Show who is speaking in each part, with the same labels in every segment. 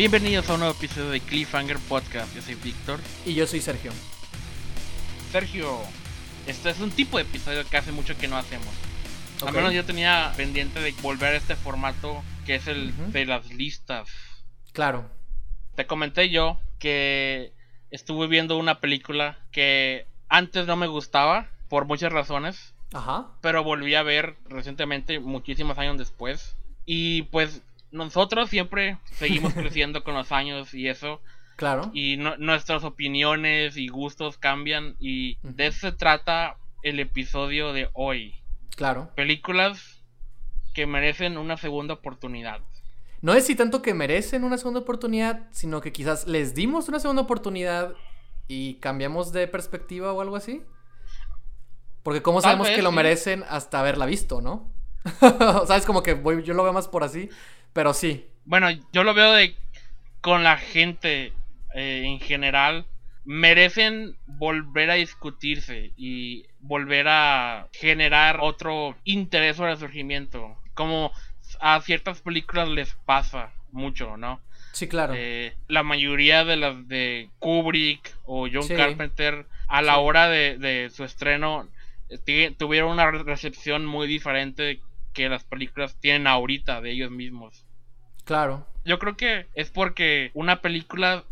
Speaker 1: Bienvenidos a un nuevo episodio de Cliffhanger Podcast. Yo soy Víctor.
Speaker 2: Y yo soy Sergio.
Speaker 1: Sergio, este es un tipo de episodio que hace mucho que no hacemos. Al menos yo tenía pendiente de volver a este formato que es el de las listas.
Speaker 2: Claro.
Speaker 1: Te comenté yo que estuve viendo una película que antes no me gustaba por muchas razones,
Speaker 2: Ajá.
Speaker 1: pero volví a ver recientemente, muchísimos años después. Y pues nosotros siempre seguimos creciendo con los años y eso.
Speaker 2: Claro.
Speaker 1: Y no- nuestras opiniones y gustos cambian. Y de eso se trata el episodio de hoy.
Speaker 2: Claro.
Speaker 1: Películas que merecen una segunda oportunidad.
Speaker 2: No es si tanto que merecen una segunda oportunidad, sino que quizás les dimos una segunda oportunidad y cambiamos de perspectiva o algo así. Porque cómo
Speaker 1: Tal
Speaker 2: sabemos
Speaker 1: vez,
Speaker 2: que lo merecen hasta haberla visto, ¿no? Sabes como que voy, yo lo veo más por así, pero sí.
Speaker 1: Bueno, yo lo veo de con la gente eh, en general. Merecen volver a discutirse y volver a generar otro interés o resurgimiento. Como a ciertas películas les pasa mucho, ¿no?
Speaker 2: Sí, claro.
Speaker 1: Eh, la mayoría de las de Kubrick o John
Speaker 2: Sí.
Speaker 1: Carpenter a la
Speaker 2: Sí.
Speaker 1: hora de, de su estreno eh, tuvieron una recepción muy diferente que las películas tienen ahorita de ellos mismos.
Speaker 2: Claro.
Speaker 1: Yo creo que es porque una película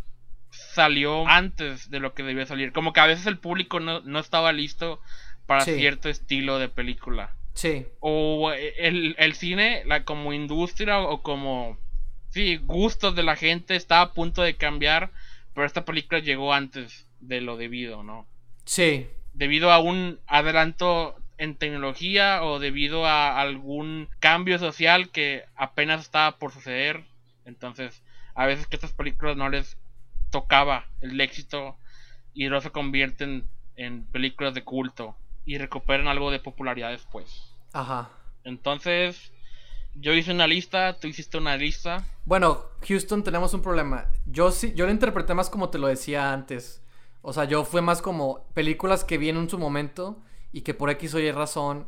Speaker 1: salió antes de lo que debió salir. Como que a veces el público no, no estaba listo para
Speaker 2: Sí.
Speaker 1: cierto estilo de película.
Speaker 2: Sí.
Speaker 1: O eh, el, el cine, la, como industria o como sí, gustos de la gente está a punto de cambiar, pero esta película llegó antes de lo debido, ¿no?
Speaker 2: Sí.
Speaker 1: Debido a un adelanto en tecnología o debido a algún cambio social que apenas estaba por suceder. Entonces, a veces que estas películas no les tocaba el éxito y luego se convierten en películas de culto y recuperan algo de popularidad después.
Speaker 2: Ajá.
Speaker 1: Entonces, yo hice una lista, tú hiciste una lista.
Speaker 2: Bueno, Houston, tenemos un problema. Yo sí, yo lo interpreté más como te lo decía antes. O sea, yo fue más como películas que vi en su momento y que por X o Y razón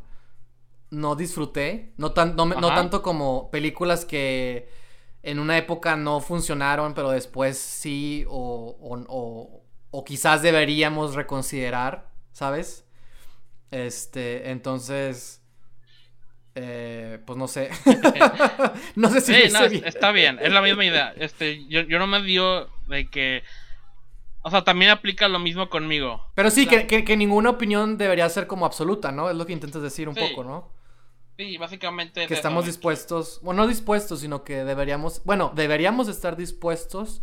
Speaker 2: no disfruté. No, tan, no, no tanto como películas que en una época no funcionaron, pero después sí, o, o, o- o quizás deberíamos reconsiderar, ¿sabes? Este, entonces, eh, pues no sé. no sé si
Speaker 1: Sí, no,
Speaker 2: bien.
Speaker 1: está bien, es la misma idea. Este, yo, yo no me dio de que. O sea, también aplica lo mismo conmigo.
Speaker 2: Pero sí, que, que- que ninguna opinión debería ser como absoluta, ¿no? Es lo que intentas decir un
Speaker 1: Sí.
Speaker 2: poco, ¿no?
Speaker 1: Sí, básicamente. es
Speaker 2: Que estamos dispuestos, bueno, no dispuestos, sino que deberíamos, bueno, deberíamos estar dispuestos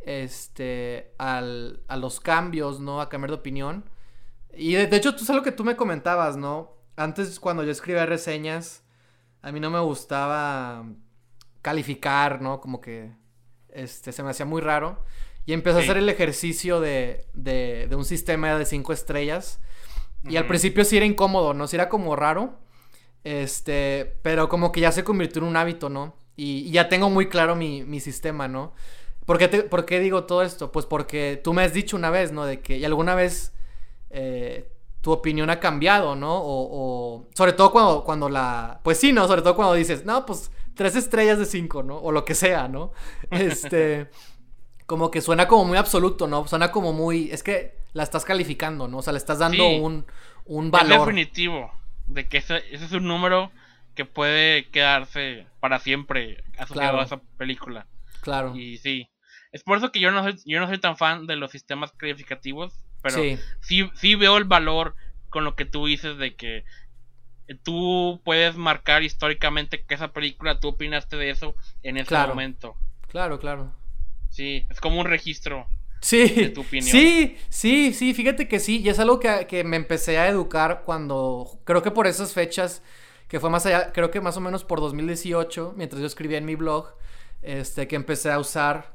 Speaker 2: este, al, a los cambios, ¿no? A cambiar de opinión. Y de, de hecho, tú sabes lo que tú me comentabas, ¿no? Antes, cuando yo escribía reseñas, a mí no me gustaba calificar, ¿no? Como que este, se me hacía muy raro. Y empecé a
Speaker 1: Sí.
Speaker 2: hacer el ejercicio de, de, de un sistema de cinco estrellas. Y al principio sí era incómodo, ¿no? Sí era como raro. Este, pero como que ya se convirtió en un hábito, ¿no? Y, y ya tengo muy claro mi, mi sistema, ¿no? ¿Por qué, te- por qué digo todo esto? Pues porque tú me has dicho una vez, ¿no? De que y alguna vez eh, tu opinión ha cambiado, ¿no? O, o- sobre todo cuando, cuando la... Pues sí, ¿no? Sobre todo cuando dices, no, pues tres estrellas de cinco, ¿no? O lo que sea, ¿no? Este... como que suena como muy absoluto, ¿no? Suena como muy... Es que la estás calificando, ¿no? O sea, le estás dando
Speaker 1: Sí.
Speaker 2: un, un
Speaker 1: Es
Speaker 2: valor.
Speaker 1: definitivo de que ese, ese es un número que puede quedarse para siempre asociado
Speaker 2: Claro.
Speaker 1: a esa película.
Speaker 2: Claro.
Speaker 1: Y sí. Es por eso que yo no soy, yo no soy tan fan de los sistemas calificativos. Pero
Speaker 2: sí,
Speaker 1: sí, sí veo el valor con lo que tú dices de que tú puedes marcar históricamente que esa película tú opinaste de eso en ese
Speaker 2: Claro.
Speaker 1: momento.
Speaker 2: claro, claro.
Speaker 1: Sí, es como un registro.
Speaker 2: Sí,
Speaker 1: de tu opinión.
Speaker 2: sí, sí, sí, fíjate que sí, y es algo que, que me empecé a educar cuando, creo que por esas fechas, que fue más allá, creo que más o menos por 2018, mientras yo escribía en mi blog, este, que empecé a usar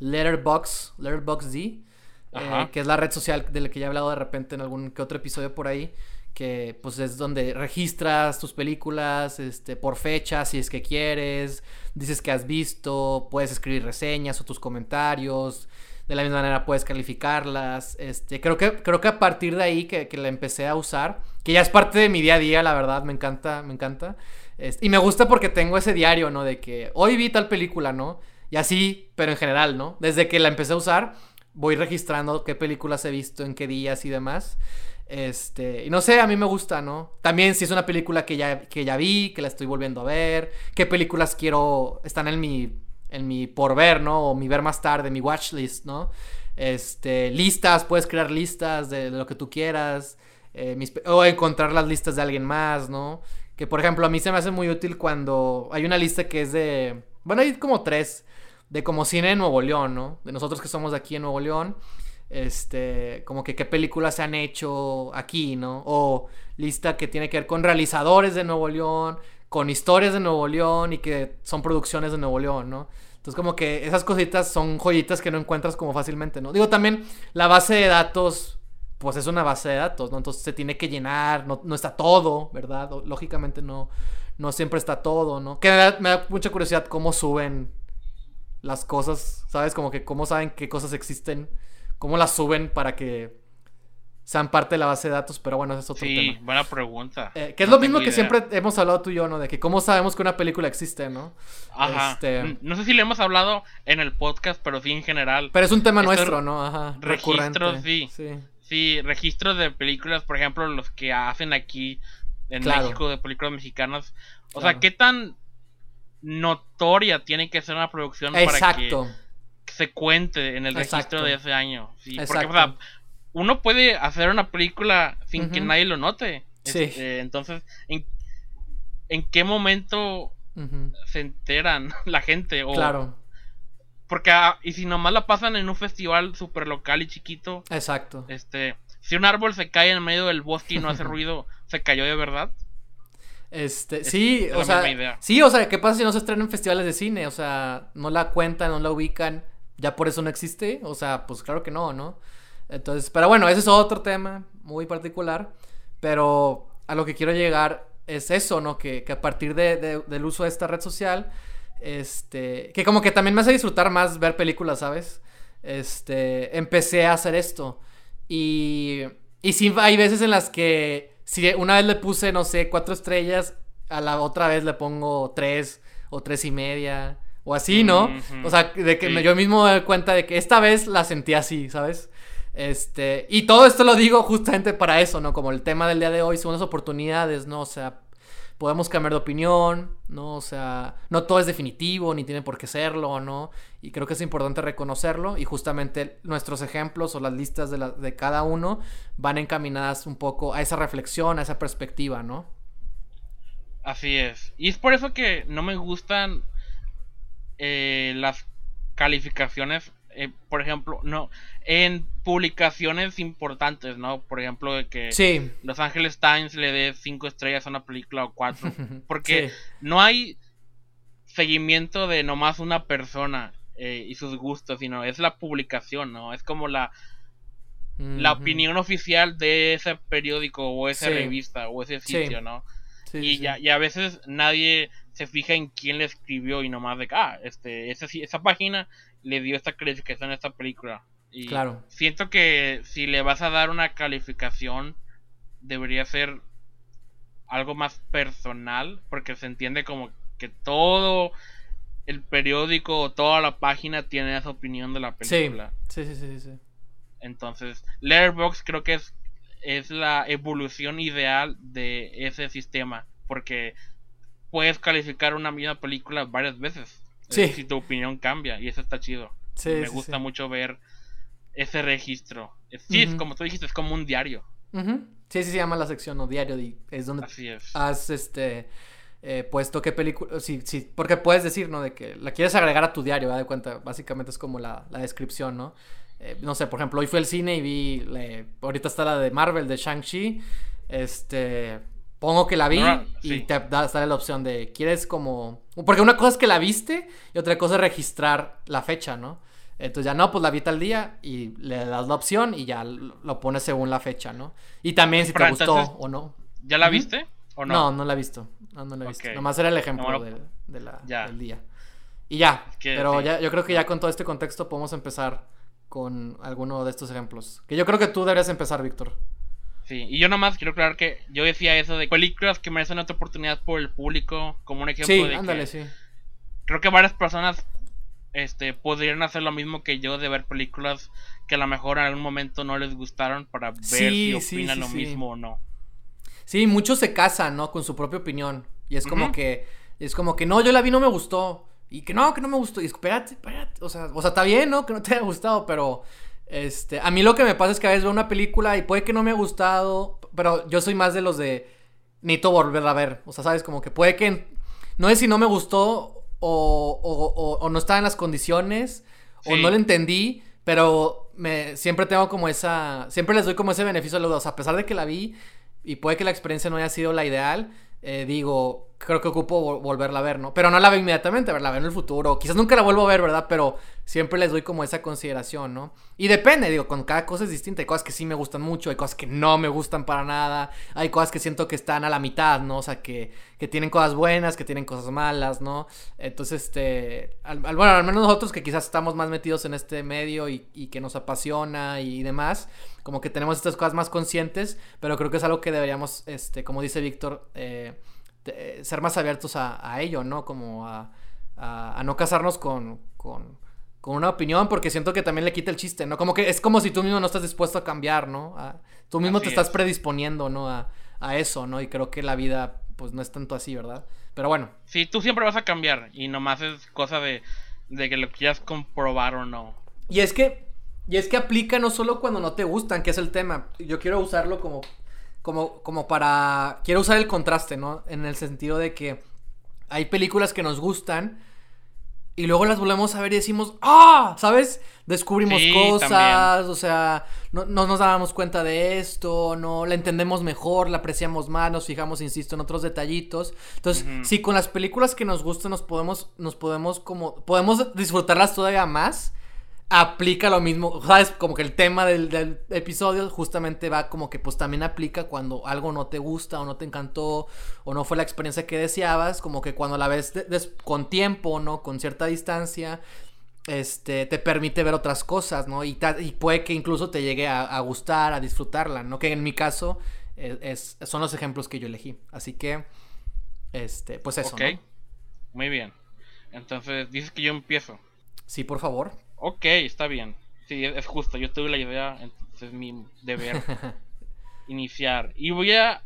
Speaker 2: Letterbox, Letterboxd, eh, que es la red social de la que ya he hablado de repente en algún que otro episodio por ahí, que pues es donde registras tus películas, este, por fecha, si es que quieres, dices que has visto, puedes escribir reseñas o tus comentarios, de la misma manera puedes calificarlas, este, creo que, creo que a partir de ahí que, que la empecé a usar, que ya es parte de mi día a día, la verdad, me encanta, me encanta, y me gusta porque tengo ese diario, ¿no? De que hoy vi tal película, ¿no? Y así, pero en general, ¿no? Desde que la empecé a usar, voy registrando qué películas he visto, en qué días y demás. Este, y no sé, a mí me gusta, ¿no? También si es una película que ya, que ya vi, que la estoy volviendo a ver, qué películas quiero, están en mi, en mi por ver, ¿no? O mi ver más tarde, mi watch list, ¿no? Este, listas, puedes crear listas de, lo que tú quieras, eh, o encontrar las listas de alguien más, ¿no? Que por ejemplo a mí se me hace muy útil cuando hay una lista que es de, bueno, hay como tres, de como cine en Nuevo León, ¿no? De nosotros que somos de aquí en Nuevo León este, como que qué películas se han hecho aquí, ¿no? O lista que tiene que ver con realizadores de Nuevo León, con historias de Nuevo León y que son producciones de Nuevo León, ¿no? Entonces como que esas cositas son joyitas que no encuentras como fácilmente, ¿no? Digo, también la base de datos, pues es una base de datos, ¿no? Entonces se tiene que llenar, no, está todo, ¿verdad? lógicamente no, no siempre está todo, ¿no? Que me da, me da mucha curiosidad cómo suben las cosas, ¿sabes? Como que cómo saben qué cosas existen cómo las suben para que sean parte de la base de datos, pero bueno, ese es otro tema.
Speaker 1: Sí, buena pregunta.
Speaker 2: Eh, que es lo mismo que siempre hemos hablado tú y yo, ¿no? De que cómo sabemos que una película existe, ¿no?
Speaker 1: Ajá. Este... No sé si le hemos hablado en el podcast, pero sí en general.
Speaker 2: Pero es un tema nuestro, ¿no? Ajá.
Speaker 1: Registros, sí. sí. registros de películas, por ejemplo, los que hacen aquí en México de películas mexicanas. O sea, ¿qué tan notoria tiene que ser una producción
Speaker 2: Exacto.
Speaker 1: para que se cuente en el registro de ese año. Sí, porque, o sea, uno puede hacer una película sin que nadie lo note. Sí. Este, entonces, ¿en, ¿en, qué momento se enteran la gente? O,
Speaker 2: claro.
Speaker 1: Porque, ah, y si nomás la pasan en un festival súper local y chiquito.
Speaker 2: Exacto.
Speaker 1: Este, si un árbol se cae en medio del bosque y no hace ruido, ¿se cayó de verdad?
Speaker 2: Este, sí, o sea, sí, o sea, ¿qué pasa si no se estrena en festivales de cine? O sea, no la cuentan, no la ubican ya por eso no existe. O sea, pues claro que no, ¿no? Entonces, pero bueno, ese es otro tema muy particular. Pero a lo que quiero llegar es eso, ¿no? Que, a partir de, del uso de esta red social, este, que como que también me hace disfrutar más ver películas, ¿sabes? Este, empecé a hacer esto. Y, y sí, hay veces en las que, si una vez le puse, no sé, cuatro estrellas, a la otra vez le pongo tres o tres y media. O así, ¿no? O sea, de que yo mismo me doy cuenta de que esta vez la sentí así, ¿sabes? Este, y todo esto lo digo justamente para eso, ¿no? Como el tema del día de hoy son unas oportunidades, ¿no? O sea, podemos cambiar de opinión, ¿no? O sea, no todo es definitivo, ni tiene por qué serlo, ¿no? Y creo que es importante reconocerlo y justamente nuestros ejemplos o las listas de, de cada uno van encaminadas un poco a esa reflexión, a esa perspectiva, ¿no?
Speaker 1: Así es. Y es por eso que no me gustan eh, las calificaciones, eh, por ejemplo, no, en publicaciones importantes, ¿no? Por ejemplo, de que Los Angeles Times le dé cinco estrellas a una película o cuatro, porque no hay seguimiento de nomás una persona eh, y sus gustos, sino es la publicación, ¿no? Es como la la opinión oficial de ese periódico o esa revista o ese sitio, ¿no? y, Ya, y a veces nadie se fija en quién le escribió y nomás de ah, este, esa, esa página le dio esta calificación a esta película. Y
Speaker 2: claro.
Speaker 1: siento que si le vas a dar una calificación, debería ser algo más personal, porque se entiende como que todo el periódico o toda la página tiene esa opinión de la película.
Speaker 2: Sí, sí, sí, sí.
Speaker 1: Entonces, Letterboxd creo que es, es la evolución ideal de ese sistema, porque puedes calificar una misma película varias veces.
Speaker 2: Sí.
Speaker 1: si tu opinión cambia y eso está chido. Sí, Me gusta mucho ver ese registro. Sí, es como tú dijiste, es como un diario.
Speaker 2: Sí, sí se llama la sección o diario y es donde has este eh, puesto qué película, sí, sí, porque puedes decir, ¿no? De que la quieres agregar a tu diario, ¿verdad? De cuenta, básicamente es como la, la descripción, ¿no? Eh, no sé, por ejemplo, hoy fui al cine y vi, ahorita está la de Marvel, de Shang-Chi, este, Pongo que la vi y te da, sale la opción de, ¿quieres como...? Porque una cosa es que la viste y otra cosa es registrar la fecha, ¿no? Entonces ya no, pues la vi tal día y le das la opción y ya lo pones según la fecha, ¿no? Y también si te gustó o no.
Speaker 1: ¿Ya la viste o no?
Speaker 2: No, no la he visto. No, no la he visto. Nomás era el ejemplo de, la, del día. Y ya, pero ya, yo creo que ya con todo este contexto podemos empezar con alguno de estos ejemplos. Que yo creo que tú deberías empezar, Víctor.
Speaker 1: Sí, y yo nomás quiero aclarar que yo decía eso de películas que merecen otra oportunidad por el público, como un ejemplo
Speaker 2: sí,
Speaker 1: de
Speaker 2: ándale, sí.
Speaker 1: creo que varias personas este podrían hacer lo mismo que yo de ver películas que a lo mejor en algún momento no les gustaron para ver si opinan lo mismo o no.
Speaker 2: Sí, muchos se casan, ¿no? Con su propia opinión. Y es como que, es como que, no, yo la vi, no me gustó. Y que no, que no me gustó. Y espérate, espérate. O sea, o sea, está bien, ¿no? Que no te haya gustado, pero, este, a mí lo que me pasa es que a veces veo una película y puede que no me haya gustado, pero yo soy más de los de, necesito volverla a ver. O sea, sabes, como que puede que, no es si no me gustó o, o, o, no estaba en las condiciones o no lo entendí, pero me, siempre tengo como esa, siempre les doy como ese beneficio a los dos, a pesar de que la vi y puede que la experiencia no haya sido la ideal, eh, digo, creo que ocupo volverla a ver, ¿no? Pero no la veo inmediatamente, la veo en el futuro. Quizás nunca la vuelvo a ver, ¿verdad? Pero siempre les doy como esa consideración, ¿no? Y depende, digo, con cada cosa es distinta. Hay cosas que sí me gustan mucho, hay cosas que no me gustan para nada. Hay cosas que siento que están a la mitad, ¿no? O sea, que, que tienen cosas buenas, que tienen cosas malas, ¿no? Entonces, este. Al, bueno, al menos nosotros que quizás estamos más metidos en este medio y, y que nos apasiona y demás, como que tenemos estas cosas más conscientes, pero creo que es algo que deberíamos, este, como dice Víctor, eh ser más abiertos a, ello, ¿no? Como a, no casarnos con, con, una opinión, porque siento que también le quita el chiste, ¿no? Como que es como si tú mismo no estás dispuesto a cambiar, ¿no? tú mismo te estás predisponiendo, ¿no? A, eso, ¿no? Y creo que la vida, pues no es tanto así, ¿verdad? Pero bueno.
Speaker 1: Sí, tú siempre vas a cambiar y nomás es cosa de, de que lo quieras comprobar o no.
Speaker 2: Y es que, y es que aplica no solo cuando no te gustan, que es el tema. Yo quiero usarlo como como, como para... Quiero usar el contraste, ¿no? En el sentido de que hay películas que nos gustan y luego las volvemos a ver y decimos, ¡ah! ¿Sabes? Descubrimos cosas, o sea, no, nos dábamos cuenta de esto, no la entendemos mejor, la apreciamos más, nos fijamos, insisto, en otros detallitos. Entonces, si con las películas que nos gustan nos podemos, nos podemos como, podemos disfrutarlas todavía más aplica lo mismo, ¿sabes? Como que el tema del, episodio justamente va como que pues también aplica cuando algo no te gusta o no te encantó o no fue la experiencia que deseabas, como que cuando la ves con tiempo, ¿no? Con cierta distancia, este, te permite ver otras cosas, ¿no? Y, y puede que incluso te llegue a, gustar, a disfrutarla, ¿no? Que en mi caso e, es, son los ejemplos que yo elegí. Así que, este, pues eso.
Speaker 1: Ok, muy bien. Entonces, dices que yo empiezo.
Speaker 2: Sí, por favor.
Speaker 1: Ok, está bien. Sí, es, justo. Yo tuve la idea, entonces es mi deber iniciar. Y voy a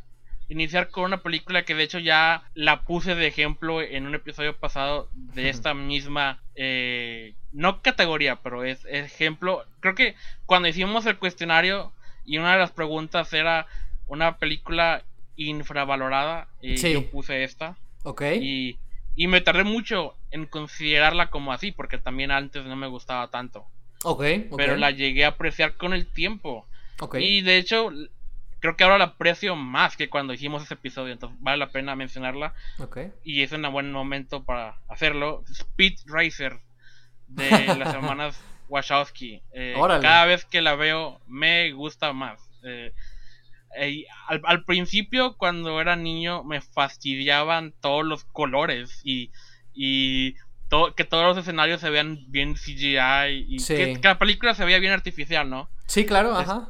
Speaker 1: iniciar con una película que de hecho ya la puse de ejemplo en un episodio pasado de esta misma, eh, no categoría, pero es, ejemplo. Creo que cuando hicimos el cuestionario y una de las preguntas era una película infravalorada, y eh, yo puse esta.
Speaker 2: Ok.
Speaker 1: Y y me tardé mucho en considerarla como así, porque también antes no me gustaba tanto.
Speaker 2: Ok.
Speaker 1: Pero la llegué a apreciar con el tiempo. Ok. Y de hecho, creo que ahora la aprecio más que cuando hicimos ese episodio. Entonces vale la pena mencionarla.
Speaker 2: Ok.
Speaker 1: Y es un buen momento para hacerlo. Speed Racer de las hermanas Wachowski. Eh, cada vez que la veo me gusta más. Eh, al, principio, cuando era niño, me fastidiaban todos los colores y, y que todos los escenarios se vean bien CGI y que, la película se veía bien artificial, ¿no?
Speaker 2: Sí, claro, ajá.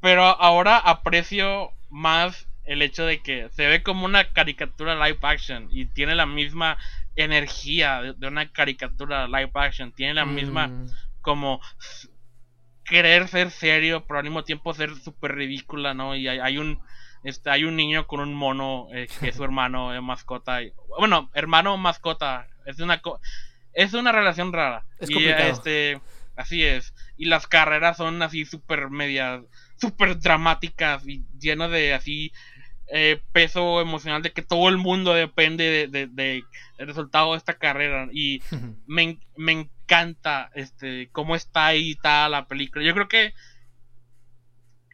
Speaker 1: Pero ahora aprecio más el hecho de que se ve como una caricatura live action y tiene la misma energía de, una caricatura live action, tiene la misma mm. como querer ser serio, pero al mismo tiempo ser súper ridícula, ¿no? Y hay, un este, hay un niño con un mono eh, que es su hermano de mascota. bueno, hermano mascota. Es una es una relación rara.
Speaker 2: Es y
Speaker 1: este así es. Y las carreras son así súper medias, súper dramáticas y llenas de así eh, peso emocional de que todo el mundo depende de, del resultado de esta carrera. Y me, me encanta este cómo está está la película. Yo creo que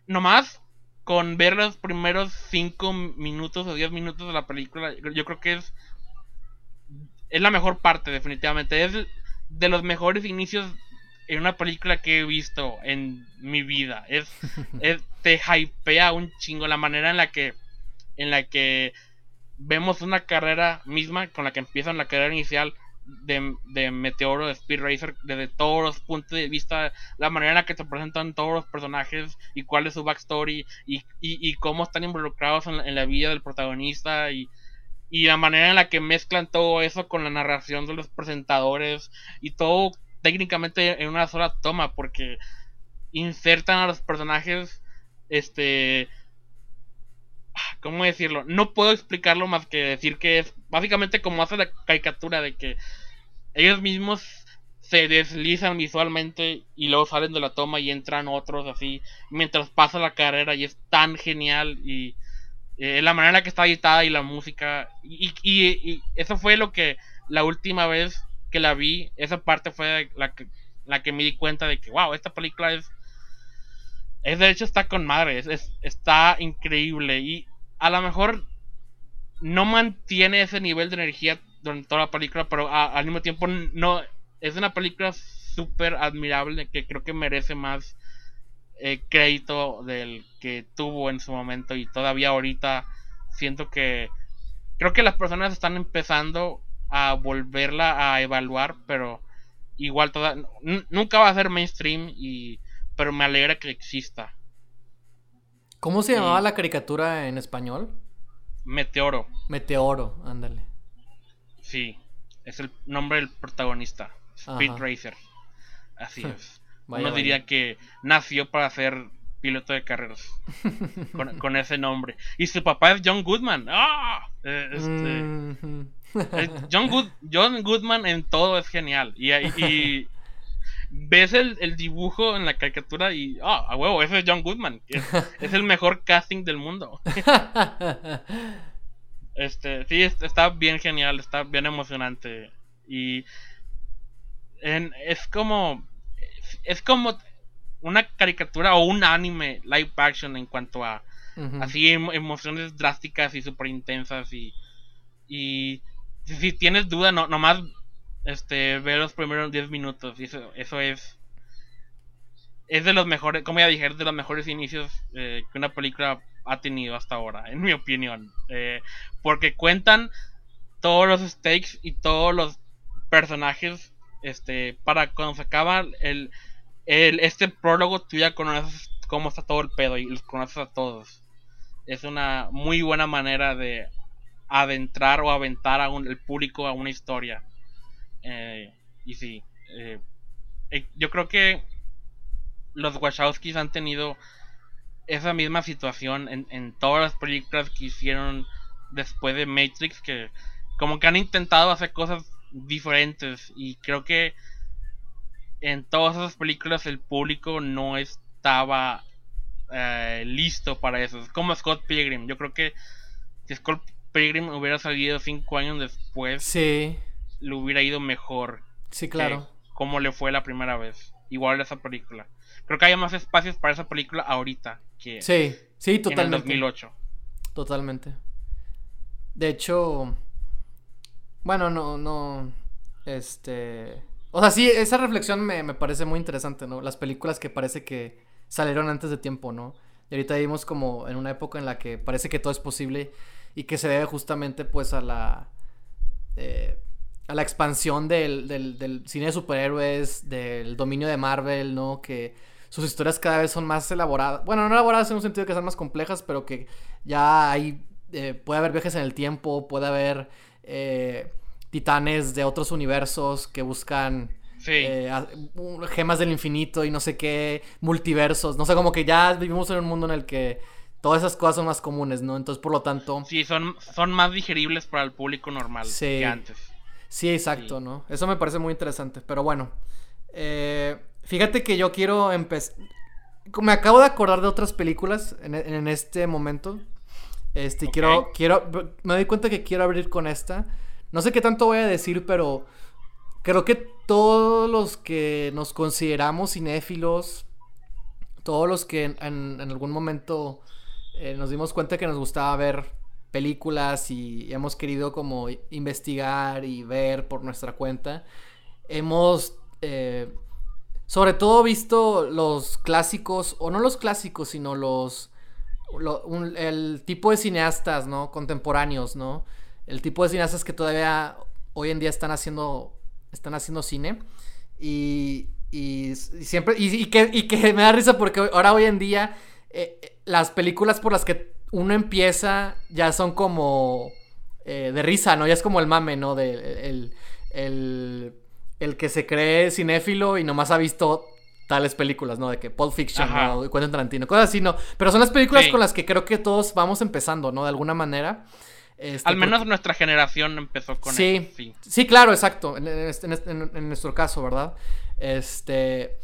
Speaker 1: nomás con ver los primeros 5 minutos o 10 minutos de la película, yo creo que es es la mejor parte definitivamente. Es de los mejores inicios en una película que he visto en mi vida. Es, es te hypea un chingo la manera en la que en la que vemos una carrera misma con la que empiezan la carrera inicial de, de, Meteoro, de Speed Racer, desde todos los puntos de vista, la manera en la que te presentan todos los personajes y cuál es su backstory y, y, cómo están involucrados en la, vida del protagonista y, y la manera en la que mezclan todo eso con la narración de los presentadores y todo técnicamente en una sola toma porque insertan a los personajes este ¿cómo decirlo? No puedo explicarlo más que decir que es básicamente como hace la caricatura de que ellos mismos se deslizan visualmente y luego salen de la toma y entran otros así mientras pasa la carrera y es tan genial y eh, la manera que está editada y la música. Y, y, eso fue lo que la última vez que la vi esa parte fue la que, la que me di cuenta de que wow esta película es es de hecho está con madre, es, está increíble y a lo mejor no mantiene ese nivel de energía durante toda la película, pero al mismo tiempo no es una película súper admirable que creo que merece más eh, crédito del que tuvo en su momento y todavía ahorita siento que creo que las personas están empezando a volverla a evaluar, pero igual toda, nunca va a ser mainstream y pero me alegra que exista.
Speaker 2: ¿Cómo se llamaba la caricatura en español?
Speaker 1: Meteoro.
Speaker 2: Meteoro, ándale.
Speaker 1: Sí, es el nombre del protagonista, Speed Racer. Así es. Uno diría que nació para ser piloto de carreras con, ese nombre. Y su papá es John Goodman. ¡Ah! Eh, este, John, John Goodman en todo es genial. Y, y ves el, dibujo en la caricatura y, ah, a huevo, ese es John Goodman. Es, el mejor casting del mundo. este, sí, está bien genial, está bien emocionante. Y es como, es como una caricatura o un anime live action en cuanto a así emociones drásticas y súper intensas y, y si, tienes duda no nomás este, ver los primeros 10 minutos. Y eso, eso es. Es de los mejores, como ya dije, de los mejores inicios eh, que una película ha tenido hasta ahora, en mi opinión. Eh, porque cuentan todos los stakes y todos los personajes. Este, para cuando se acaba el, el, este prólogo, tú ya conoces cómo está todo el pedo y los conoces a todos. Es una muy buena manera de adentrar o aventar a un, el público a una historia. Eh, y sí, eh, eh, yo creo que los Wachowskis han tenido esa misma situación en, en todas las películas que hicieron después de Matrix, que como que han intentado hacer cosas diferentes y creo que en todas esas películas el público no estaba listo para eso. Es como Scott Pilgrim. Yo creo que si Scott Pilgrim hubiera salido cinco años después,
Speaker 2: sí
Speaker 1: le hubiera ido mejor.
Speaker 2: Sí, claro.
Speaker 1: Como le fue la primera vez. Igual esa película. Creo que hay más espacios para esa película ahorita que
Speaker 2: sí, sí, totalmente.
Speaker 1: en 2008.
Speaker 2: Totalmente. De hecho, bueno, no, no, este, o sea, sí, esa reflexión me, me parece muy interesante, ¿no? Las películas que parece que salieron antes de tiempo, ¿no? Y ahorita vivimos como en una época en la que parece que todo es posible y que se debe justamente pues a la eh, a la expansión del, del, cine de superhéroes, del dominio de Marvel, ¿no? Que sus historias cada vez son más elaboradas. Bueno, no elaboradas en un sentido que sean más complejas, pero que ya hay. Eh, puede haber viajes en el tiempo, puede haber eh, titanes de otros universos que buscan. Eh, gemas del infinito y no sé qué, multiversos. No sé, como que ya vivimos en un mundo en el que todas esas cosas son más comunes, ¿no? Entonces, por lo tanto.
Speaker 1: Sí, son, son más digeribles para el público normal que antes.
Speaker 2: Sí, exacto, ¿no? Eso me parece muy interesante. Pero bueno, eh, fíjate que yo quiero empezar... Me acabo de acordar de otras películas en, este momento. Este, quiero, quiero, me doy cuenta que quiero abrir con esta. No sé qué tanto voy a decir, pero creo que todos los que nos consideramos cinéfilos, todos los que en, algún momento eh, nos dimos cuenta que nos gustaba ver películas y hemos querido como investigar y ver por nuestra cuenta. Hemos eh, sobre todo visto los clásicos, o no los clásicos, sino los... el tipo de cineastas, ¿no? Contemporáneos, ¿no? El tipo de cineastas que todavía hoy en día están haciendo, están haciendo cine. Y, y, siempre, y, que, y, que, me da risa porque ahora hoy en día eh, las películas por las que uno empieza, ya son como eh, de risa, ¿no? Ya es como el mame, ¿no? De el, el, el que se cree cinéfilo y nomás ha visto tales películas, ¿no? De que Pulp Fiction, ¿no? Quentin Tarantino, cosas así, ¿no? Pero son las películas con las que creo que todos vamos empezando, ¿no? De alguna manera.
Speaker 1: Este, Al menos nuestra generación empezó con
Speaker 2: sí, eso. Sí, sí, claro, exacto. En, nuestro caso, ¿verdad? Este.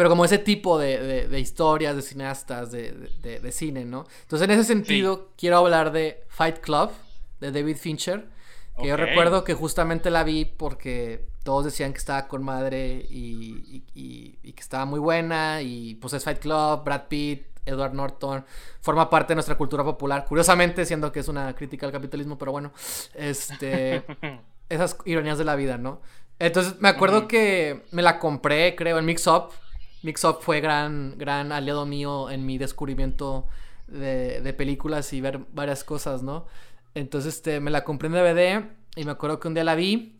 Speaker 2: Pero como ese tipo de, de, historias, de cineastas, de, de, cine, ¿no? Entonces, en ese sentido, quiero hablar de Fight Club, de David Fincher. Que yo recuerdo que justamente la vi porque todos decían que estaba con madre y, y, que estaba muy buena. Y pues es Fight Club, Brad Pitt, Edward Norton, forma parte de nuestra cultura popular. Curiosamente, siendo que es una crítica al capitalismo, pero bueno, este, esas ironías de la vida, ¿no? Entonces me acuerdo que me la compré, creo, en Mix Up. Mix Up fue gran, gran aliado mío en mi descubrimiento de, de películas y ver varias cosas, ¿no? Entonces este, me la compré en DVD y me acuerdo que un día la vi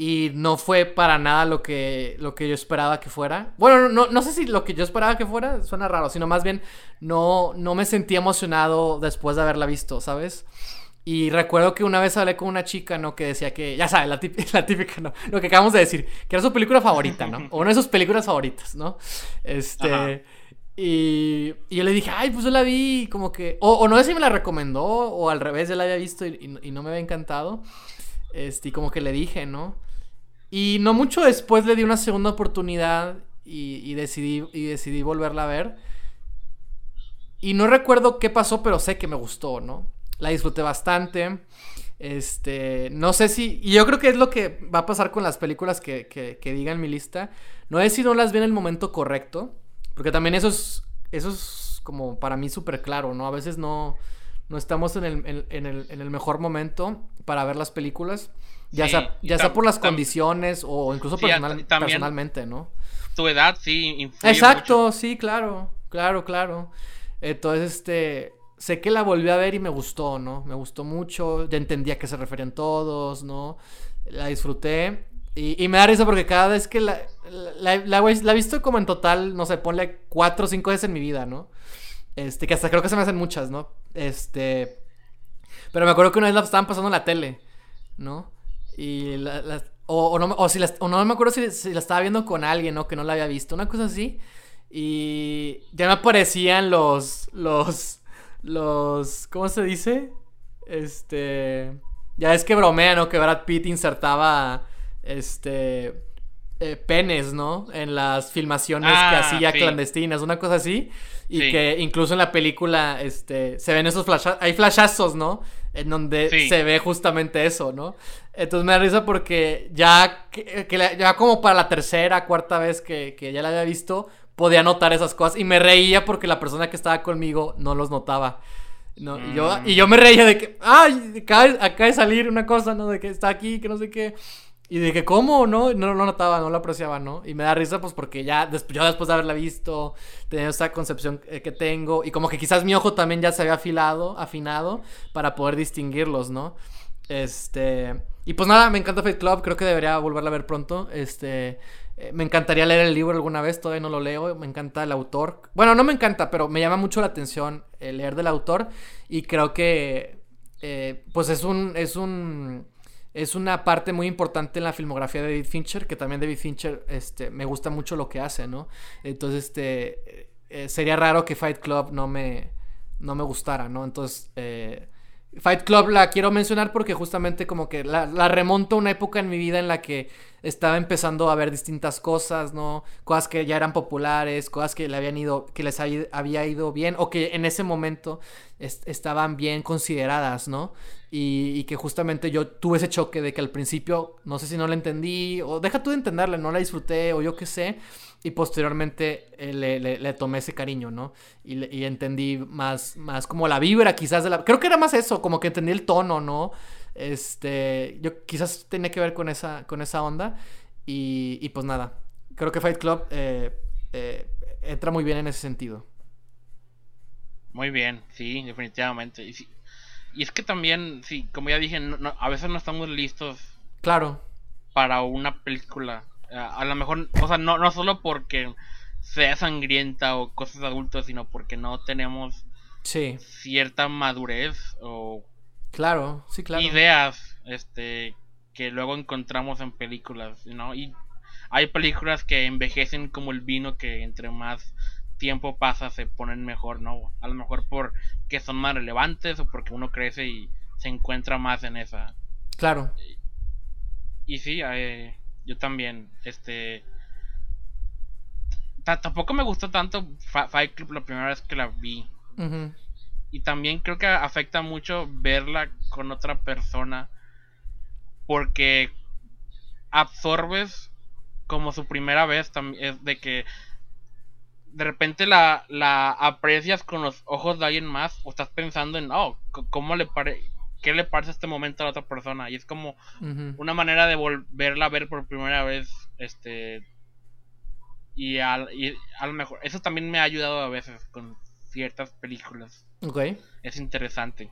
Speaker 2: y no fue para nada lo que, lo que yo esperaba que fuera. Bueno, no, no sé si lo que yo esperaba que fuera suena raro, sino más bien no, no me sentí emocionado después de haberla visto, ¿sabes? Y recuerdo que una vez hablé con una chica, ¿no? Que decía que, ya sabes, la típica, la típica, ¿no? Lo que acabamos de decir, que era su película favorita, ¿no? O una de sus películas favoritas, ¿no? Este... Y, y, yo le dije, ay, pues yo la vi como que... O, no sé si me la recomendó o al revés, ya la había visto y, y no me había encantado. Este, y como que le dije, ¿no? Y no mucho después le di una segunda oportunidad y, decidí, y decidí volverla a ver. Y no recuerdo qué pasó, pero sé que me gustó, ¿no? La disfruté bastante. Este, no sé si, y yo creo que es lo que va a pasar con las películas que, que, diga en mi lista. No sé si no las vi en el momento correcto, porque también eso es, eso es como para mí súper claro, ¿no? A veces no, no estamos en el, en, el, en el mejor momento para ver las películas. Ya, sea, ya sea por las condiciones o incluso personalmente, ¿no?
Speaker 1: Tu edad sí
Speaker 2: influye Exacto, sí, claro, claro, claro. Entonces, este, sé que la volví a ver y me gustó, ¿no? Me gustó mucho, ya entendía a qué se referían todos, ¿no? La disfruté. Y, me da risa porque cada vez que la, la, la, he visto como en total, no sé, ponle cuatro o cinco veces en mi vida, ¿no? Este, que hasta creo que se me hacen muchas, ¿no? Este. Pero me acuerdo que una vez la estaban pasando en la tele, ¿no? Y la, o, no, o, si no me acuerdo si, la estaba viendo con alguien, ¿no? Que no la había visto, una cosa así. Y ya me aparecían los, los, los, ¿cómo se dice? Este, ya es que bromea, ¿no? Que Brad Pitt insertaba, este, eh, penes, ¿no? En las filmaciones que ah, hacía clandestinas, una cosa así. Y que incluso en la película, este, se ven esos flashazos, hay flashazos, ¿no? En donde se ve justamente eso, ¿no? Entonces me da risa porque ya, que, ya como para la tercera, cuarta vez que, ya la había visto, podía notar esas cosas. Y me reía porque la persona que estaba conmigo no los notaba. No, y, yo, y yo me reía de que, ay, acaba de salir una cosa, ¿no? De que está aquí, que no sé qué. Y dije, ¿cómo? No, no lo notaba, no lo apreciaba, ¿no? Y me da risa, pues porque ya, yo después de haberla visto, tenía esa concepción eh, que tengo, y como que quizás mi ojo también ya se había afilado, afinado, para poder distinguirlos, ¿no? Este. Y pues nada, me encanta Fight Club, creo que debería volverla a ver pronto. Este. Eh, me encantaría leer el libro alguna vez, todavía no lo leo. Me encanta el autor. Bueno, no me encanta, pero me llama mucho la atención el leer del autor. Y creo que. Eh, pues es un. Es un es una parte muy importante en la filmografía de David Fincher, que también David Fincher este, me gusta mucho lo que hace, ¿no? Entonces, este, eh, sería raro que Fight Club no me, no me gustara, ¿no? Entonces, eh, Fight Club la quiero mencionar porque justamente como que la, remonto a una época en mi vida en la que estaba empezando a ver distintas cosas, ¿no? Cosas que ya eran populares, cosas que le habían ido, que les había ido bien o que en ese momento estaban bien consideradas, ¿no? Y, que justamente yo tuve ese choque de que al principio, no sé si no la entendí, o deja tú de entenderla, no la disfruté, o yo qué sé, y posteriormente eh, le, tomé ese cariño, ¿no? Y, entendí más, más como la vibra quizás de la... Creo que era más eso, como que entendí el tono, ¿no? Este, yo quizás tenía que ver con esa, con esa onda, y, pues nada, creo que Fight Club eh, eh, entra muy bien en ese sentido.
Speaker 1: Muy bien, sí, definitivamente. Y y es que también, sí, como ya dije, a veces no estamos listos.
Speaker 2: Claro.
Speaker 1: Para una película. A, lo mejor, o sea, no, no solo porque sea sangrienta o cosas adultas, sino porque no tenemos
Speaker 2: sí.
Speaker 1: cierta madurez o
Speaker 2: Claro, sí, claro.
Speaker 1: ideas este que luego encontramos en películas, ¿no? Y hay películas que envejecen como el vino que entre más tiempo pasa se ponen mejor, ¿no? A lo mejor porque son más relevantes o porque uno crece y se encuentra más en esa.
Speaker 2: Claro.
Speaker 1: Y, sí, eh, yo también, este... Tampoco me gustó tanto Fight Club la primera vez que la vi. Y también creo que afecta mucho verla con otra persona. Porque absorbes como su primera vez es de que de repente la, la aprecias con los ojos de alguien más o estás pensando en, oh, ¿cómo le pare qué le parece este momento a la otra persona? Y es como una manera de volverla a ver por primera vez, este... Y, al, y a lo mejor, eso también me ha ayudado a veces con ciertas películas.
Speaker 2: Ok.
Speaker 1: Es interesante.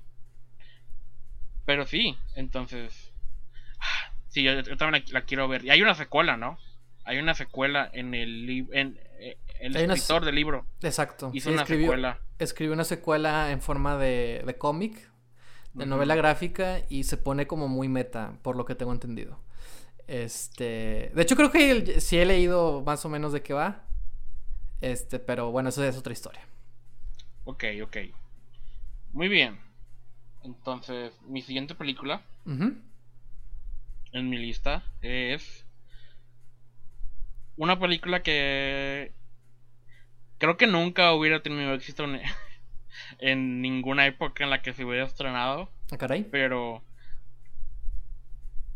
Speaker 1: Pero sí, entonces... Ah, sí, yo, también la, quiero ver. Y hay una secuela, ¿no? Hay una secuela en el, en, el escritor del libro.
Speaker 2: Exacto. Hizo una secuela. Escribió una secuela en forma de, de cómic, de novela gráfica, y se pone como muy meta, por lo que tengo entendido. Este. De hecho, creo que sí he leído más o menos de qué va. Este, pero bueno, eso es otra historia.
Speaker 1: Ok, ok. Muy bien. Entonces, mi siguiente película en mi lista es una película que creo que nunca hubiera tenido éxito en, ninguna época en la que se hubiera estrenado.
Speaker 2: Ah, caray.
Speaker 1: Pero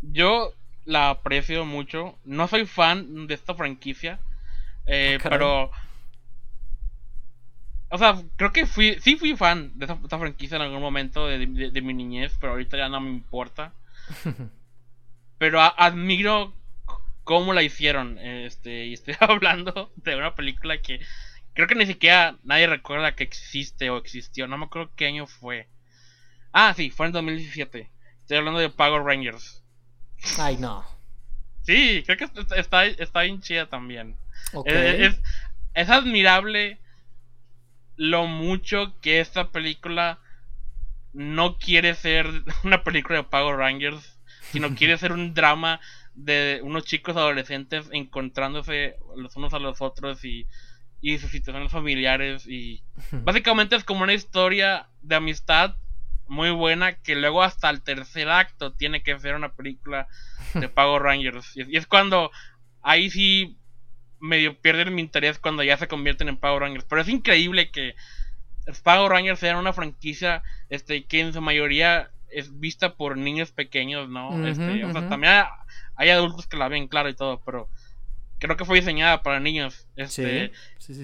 Speaker 1: yo la aprecio mucho. No soy fan de esta franquicia. Eh, ah, pero. O sea, creo que fui, sí fui fan de esta, franquicia en algún momento de, mi niñez, pero ahorita ya no me importa. pero admiro cómo la hicieron. Este, y estoy hablando de una película que creo que ni siquiera nadie recuerda que existe o existió. No me acuerdo qué año fue. Ah, sí, fue en 2017. Estoy hablando de Power Rangers.
Speaker 2: Ay, no.
Speaker 1: Sí, creo que está, está bien chida también. Es, es, admirable lo mucho que esta película no quiere ser una película de Power Rangers, sino quiere ser un drama de unos chicos adolescentes encontrándose los unos a los otros y, y sus situaciones familiares y básicamente es como una historia de amistad muy buena que luego hasta el tercer acto tiene que ser una película de Power Rangers. Y es cuando ahí sí medio pierden mi interés cuando ya se convierten en Power Rangers. Pero es increíble que Power Rangers sea una franquicia este que en su mayoría es vista por niños pequeños no este, o sea, también hay adultos que la ven, claro y todo, pero creo que fue diseñada para niños. Este,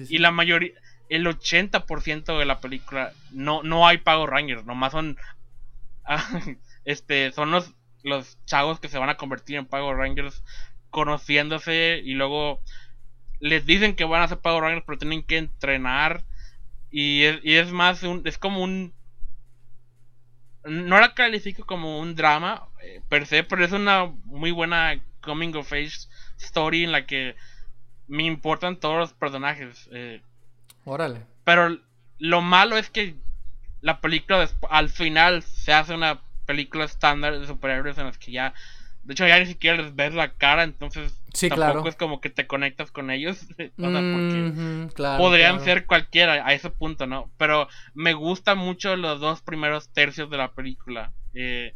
Speaker 1: y la mayoría, el 80% de la película no, no hay Power Rangers, nomás son este son los, los chavos que se van a convertir en Power Rangers conociéndose y luego les dicen que van a ser Power Rangers pero tienen que entrenar y es, y es más un, es como un no la califico como un drama eh, per se, pero es una muy buena coming of age story en la que me importan todos los personajes. Eh.
Speaker 2: Órale.
Speaker 1: Pero lo malo es que la película al final se hace una película estándar de superhéroes en las que ya de hecho, ya ni siquiera les ves la cara, entonces tampoco es como que te conectas con ellos. podrían ser cualquiera a ese punto, ¿no? Pero me gustan mucho los dos primeros tercios de la película. Eh,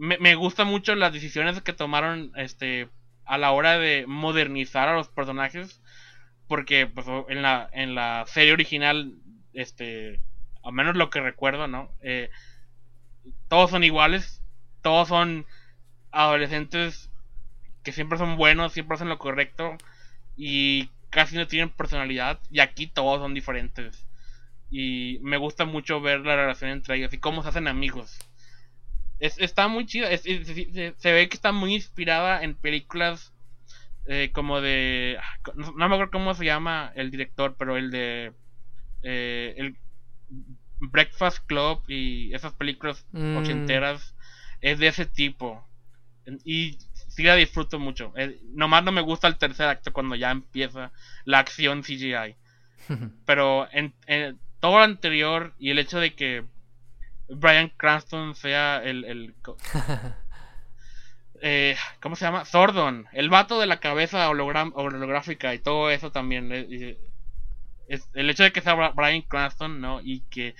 Speaker 1: me, me gustan mucho las decisiones que tomaron este a la hora de modernizar a los personajes. Porque pues, en, la, en la serie original, este, al menos lo que recuerdo, ¿no? Eh, todos son iguales, todos son adolescentes que siempre son buenos, siempre hacen lo correcto y casi no tienen personalidad y aquí todos son diferentes. Y me gusta mucho ver la relación entre ellos y cómo se hacen amigos. Es, está muy chida, se, ve que está muy inspirada en películas eh, como de... No, me acuerdo cómo se llama el director, pero el de... Eh, el Breakfast Club y esas películas mm. ochenteras es de ese tipo. Y sí la disfruto mucho. Eh, nomás no me gusta el tercer acto cuando ya empieza la acción CGI. Pero en, todo lo anterior y el hecho de que Brian Cranston sea el... el eh, ¿Cómo se llama? Zordon. El vato de la cabeza holográfica y todo eso también. Eh, es, el hecho de que sea Brian Cranston, ¿no? Y que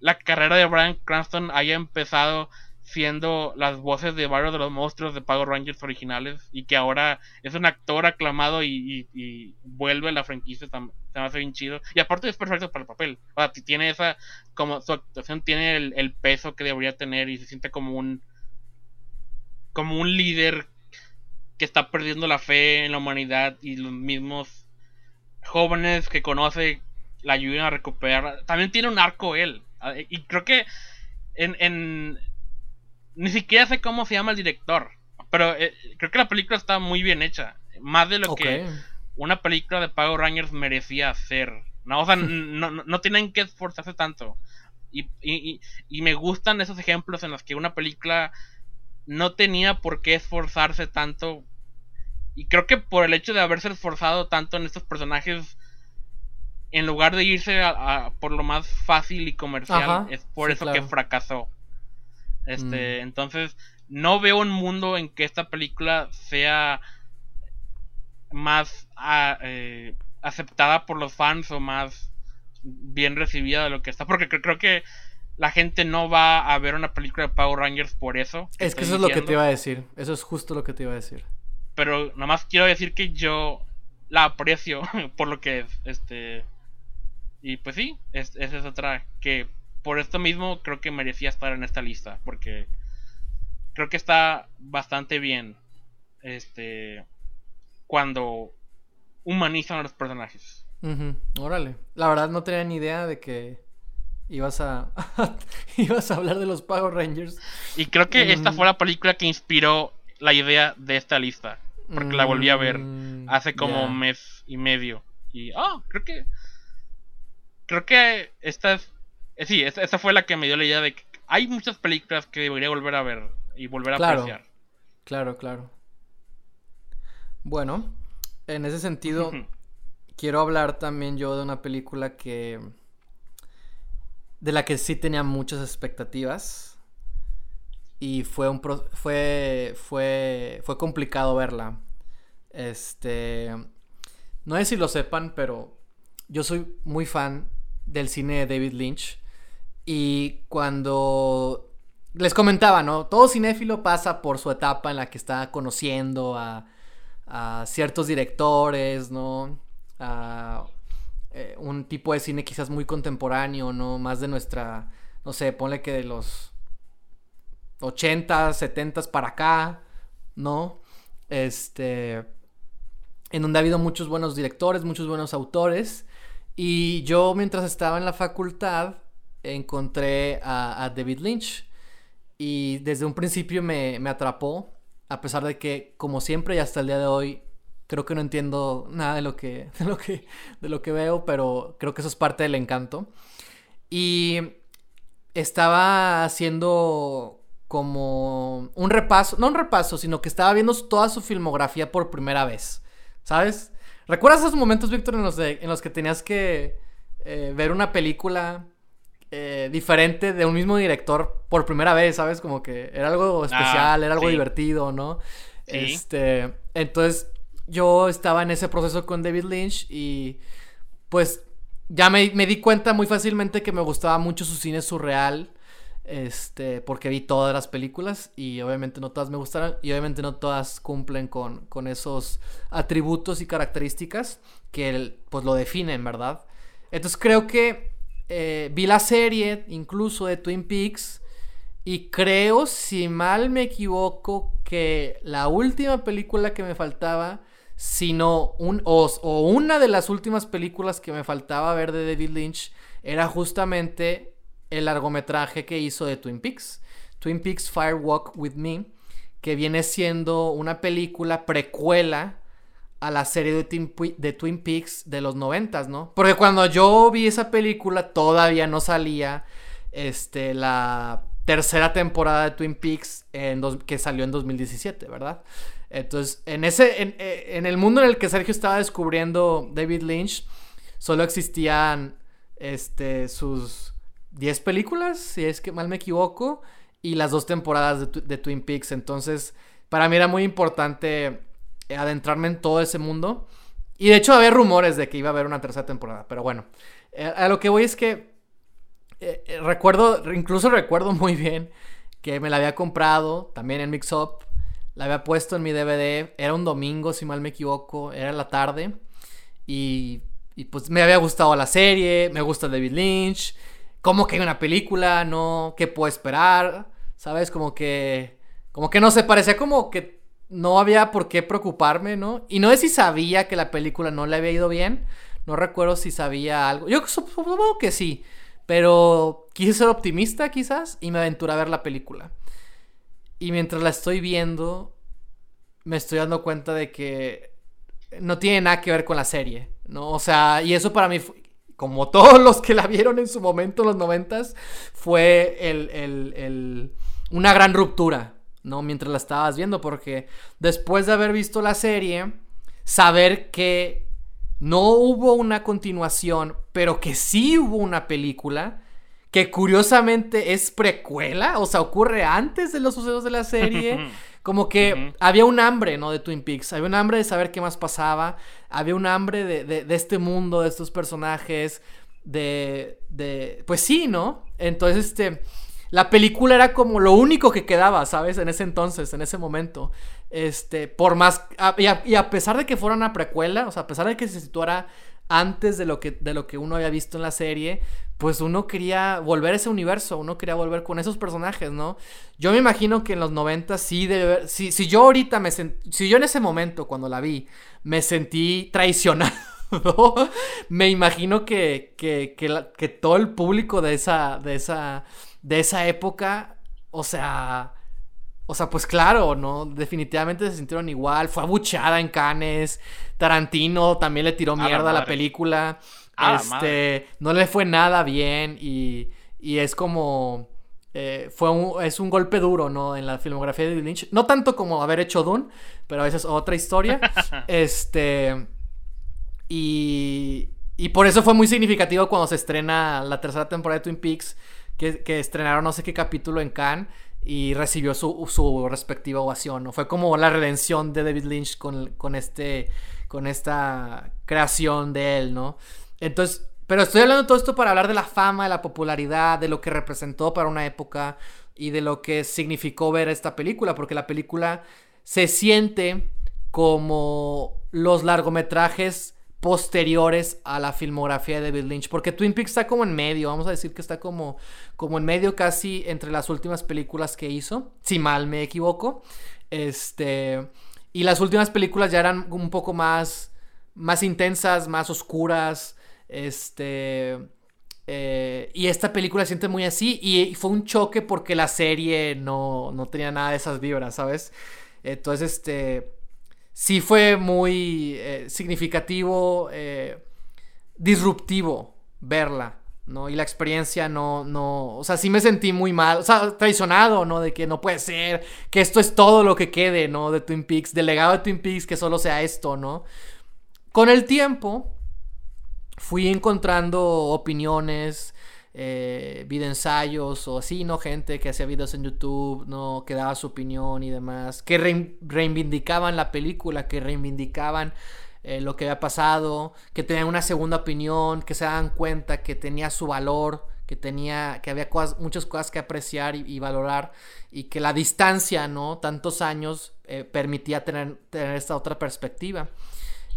Speaker 1: la carrera de Brian Cranston haya empezado siendo las voces de varios de los monstruos de Power Rangers originales y que ahora es un actor aclamado y, vuelve a la franquicia se me hace bien chido y aparte es perfecto para el papel o sea, tiene esa como su actuación tiene el, el, peso que debería tener y se siente como un como un líder que está perdiendo la fe en la humanidad y los mismos jóvenes que conoce la ayudan a recuperar también tiene un arco él y creo que en, en ni siquiera sé cómo se llama el director. Pero eh, creo que la película está muy bien hecha. Más de lo que una película de Power Rangers merecía ser. No, o sea, no, tienen que esforzarse tanto. Y, y, me gustan esos ejemplos en los que una película no tenía por qué esforzarse tanto. Y creo que por el hecho de haberse esforzado tanto en estos personajes, en lugar de irse a, por lo más fácil y comercial, es por eso que fracasó. Este, mm. entonces, no veo un mundo en que esta película sea más ah, eh, aceptada por los fans o más bien recibida de lo que está. Porque creo que la gente no va a ver una película de Power Rangers por eso.
Speaker 2: Es que eso es lo que te iba a decir. Eso es justo lo que te iba a decir.
Speaker 1: Pero nada más quiero decir que yo la aprecio por lo que es. Este. Y pues sí, esa es otra que por esto mismo creo que merecía estar en esta lista. Porque creo que está bastante bien. Este. Cuando humanizan a los personajes.
Speaker 2: Órale. La verdad no tenía ni idea de que ibas a. ibas a hablar de los Power Rangers.
Speaker 1: Y creo que esta fue la película que inspiró la idea de esta lista. Porque la volví a ver mm, hace como un mes y medio. Y. Oh, creo que. Creo que esta es eh, sí, esa, fue la que me dio la idea de que hay muchas películas que debería volver a ver y volver a apreciar.
Speaker 2: Claro, claro. Bueno, en ese sentido, quiero hablar también yo de una película que. de la que sí tenía muchas expectativas. Y fue un fue. fue. fue complicado verla. Este. No sé si lo sepan, pero yo soy muy fan del cine de David Lynch. Y cuando les comentaba, ¿no? Todo cinéfilo pasa por su etapa en la que está conociendo a, ciertos directores, ¿no? A eh, un tipo de cine quizás muy contemporáneo, ¿no? Más de nuestra, no sé, ponle que de los 80, 70 para acá, ¿no? Este, en donde ha habido muchos buenos directores, muchos buenos autores. Y yo mientras estaba en la facultad, encontré a, David Lynch y desde un principio me, atrapó, a pesar de que, como siempre y hasta el día de hoy, creo que no entiendo nada de lo que, de lo que, de lo que veo, pero creo que eso es parte del encanto. Y estaba haciendo como un repaso, no un repaso, sino que estaba viendo toda su filmografía por primera vez, ¿sabes? ¿Recuerdas esos momentos, Víctor, en los, en los que tenías que eh, ver una película eh, diferente de un mismo director por primera vez, ¿sabes? Como que era algo ah, especial, era algo divertido, ¿no? Este, entonces yo estaba en ese proceso con David Lynch y pues ya me, di cuenta muy fácilmente que me gustaba mucho su cine surreal. Este, porque vi todas las películas y obviamente no todas me gustaron y obviamente no todas cumplen con, con esos atributos y características que pues lo definen, ¿verdad? Entonces creo que eh, vi la serie incluso de Twin Peaks y creo, si mal me equivoco, que la última película que me faltaba, sino un, o, una de las últimas películas que me faltaba ver de David Lynch, era justamente el largometraje que hizo de Twin Peaks. Twin Peaks Fire Walk With Me, que viene siendo una película precuela a la serie de, de Twin Peaks de los noventas, ¿no? Porque cuando yo vi esa película todavía no salía este, la tercera temporada de Twin Peaks en que salió en 2017, ¿verdad? Entonces, en, ese, eh, en, el mundo en el que Sergio estaba descubriendo David Lynch, solo existían este, sus 10 películas, si es que mal me equivoco, y las dos temporadas de, Twin Peaks. Entonces, para mí era muy importante adentrarme en todo ese mundo. Y de hecho había rumores de que iba a haber una tercera temporada, pero bueno, eh, a lo que voy es que eh, eh, recuerdo, incluso recuerdo muy bien que me la había comprado también en Mix Up, la había puesto en mi DVD, era un domingo si mal me equivoco, era la tarde y, y pues me había gustado la serie, me gusta David Lynch, como que hay una película, no, qué puedo esperar, sabes, como que, como que no se parecía como que no había por qué preocuparme, ¿no? Y no sé si sabía que la película no le había ido bien. No recuerdo si sabía algo. Yo supongo que sí. Pero quise ser optimista quizás y me aventuré a ver la película. Y mientras la estoy viendo, me estoy dando cuenta de que no tiene nada que ver con la serie, ¿no? O sea, y eso para mí, como todos los que la vieron en su momento en los noventas, fue el, el, una gran ruptura, ¿no? Mientras la estabas viendo, porque después de haber visto la serie, saber que no hubo una continuación, pero que sí hubo una película, que curiosamente es precuela, o sea, ocurre antes de los sucesos de la serie. Como que había un hambre, ¿no? De Twin Peaks. Había un hambre de saber qué más pasaba. Había un hambre de, de, de este mundo, de estos personajes. De, de. Pues sí, ¿no? Entonces, este la película era como lo único que quedaba, ¿sabes? En ese entonces, en ese momento. Este, por más. y, a, pesar de que fuera una precuela, o sea, a pesar de que se situara antes de lo que, de lo que uno había visto en la serie, pues uno quería volver a ese universo, uno quería volver con esos personajes, ¿no? Yo me imagino que en los 90 sí debe si, si yo ahorita me sentí, si yo en ese momento cuando la vi me sentí traicionado, me imagino que, que, que, que todo el público de esa, de esa, de esa época, o sea, o sea, pues claro, ¿no? Definitivamente se sintieron igual. Fue abuchada en Cannes. Tarantino también le tiró mierda a la, película. este, no le fue nada bien y, y es como... Eh, fue un, es un golpe duro, ¿no? En la filmografía de Lynch. No tanto como haber hecho Dune, pero esa es otra historia. este... Y, y por eso fue muy significativo cuando se estrena la tercera temporada de Twin Peaks que, estrenaron no sé qué capítulo en Cannes y recibió su, su respectiva ovación, ¿no? Fue como la redención de David Lynch con, con, este, con esta creación de él, ¿no? Entonces, pero estoy hablando de todo esto para hablar de la fama, de la popularidad, de lo que representó para una época y de lo que significó ver esta película, porque la película se siente como los largometrajes posteriores a la filmografía de David Lynch. Porque Twin Peaks está como en medio, vamos a decir que está como, como en medio casi entre las últimas películas que hizo, si mal me equivoco. Este, y las últimas películas ya eran un poco más, más intensas, más oscuras. Este, eh, y esta película se siente muy así. Y, fue un choque porque la serie no, no tenía nada de esas vibras, ¿sabes? Entonces, este sí fue muy eh, significativo, eh, disruptivo verla, ¿no? Y la experiencia no, no, o sea, sí me sentí muy mal, o sea, traicionado, ¿no? De que no puede ser, que esto es todo lo que quede, ¿no? De Twin Peaks, del legado de Twin Peaks, que solo sea esto, ¿no? Con el tiempo fui encontrando opiniones, eh, ensayos o así, ¿no? Gente que hacía videos en YouTube, ¿no? Que daba su opinión y demás, que reivindicaban la película, que reivindicaban eh, lo que había pasado, que tenían una segunda opinión, que se daban cuenta que tenía su valor, que tenía, que había muchas cosas que apreciar y, valorar y que la distancia, ¿no? Tantos años eh, permitía tener, tener esta otra perspectiva.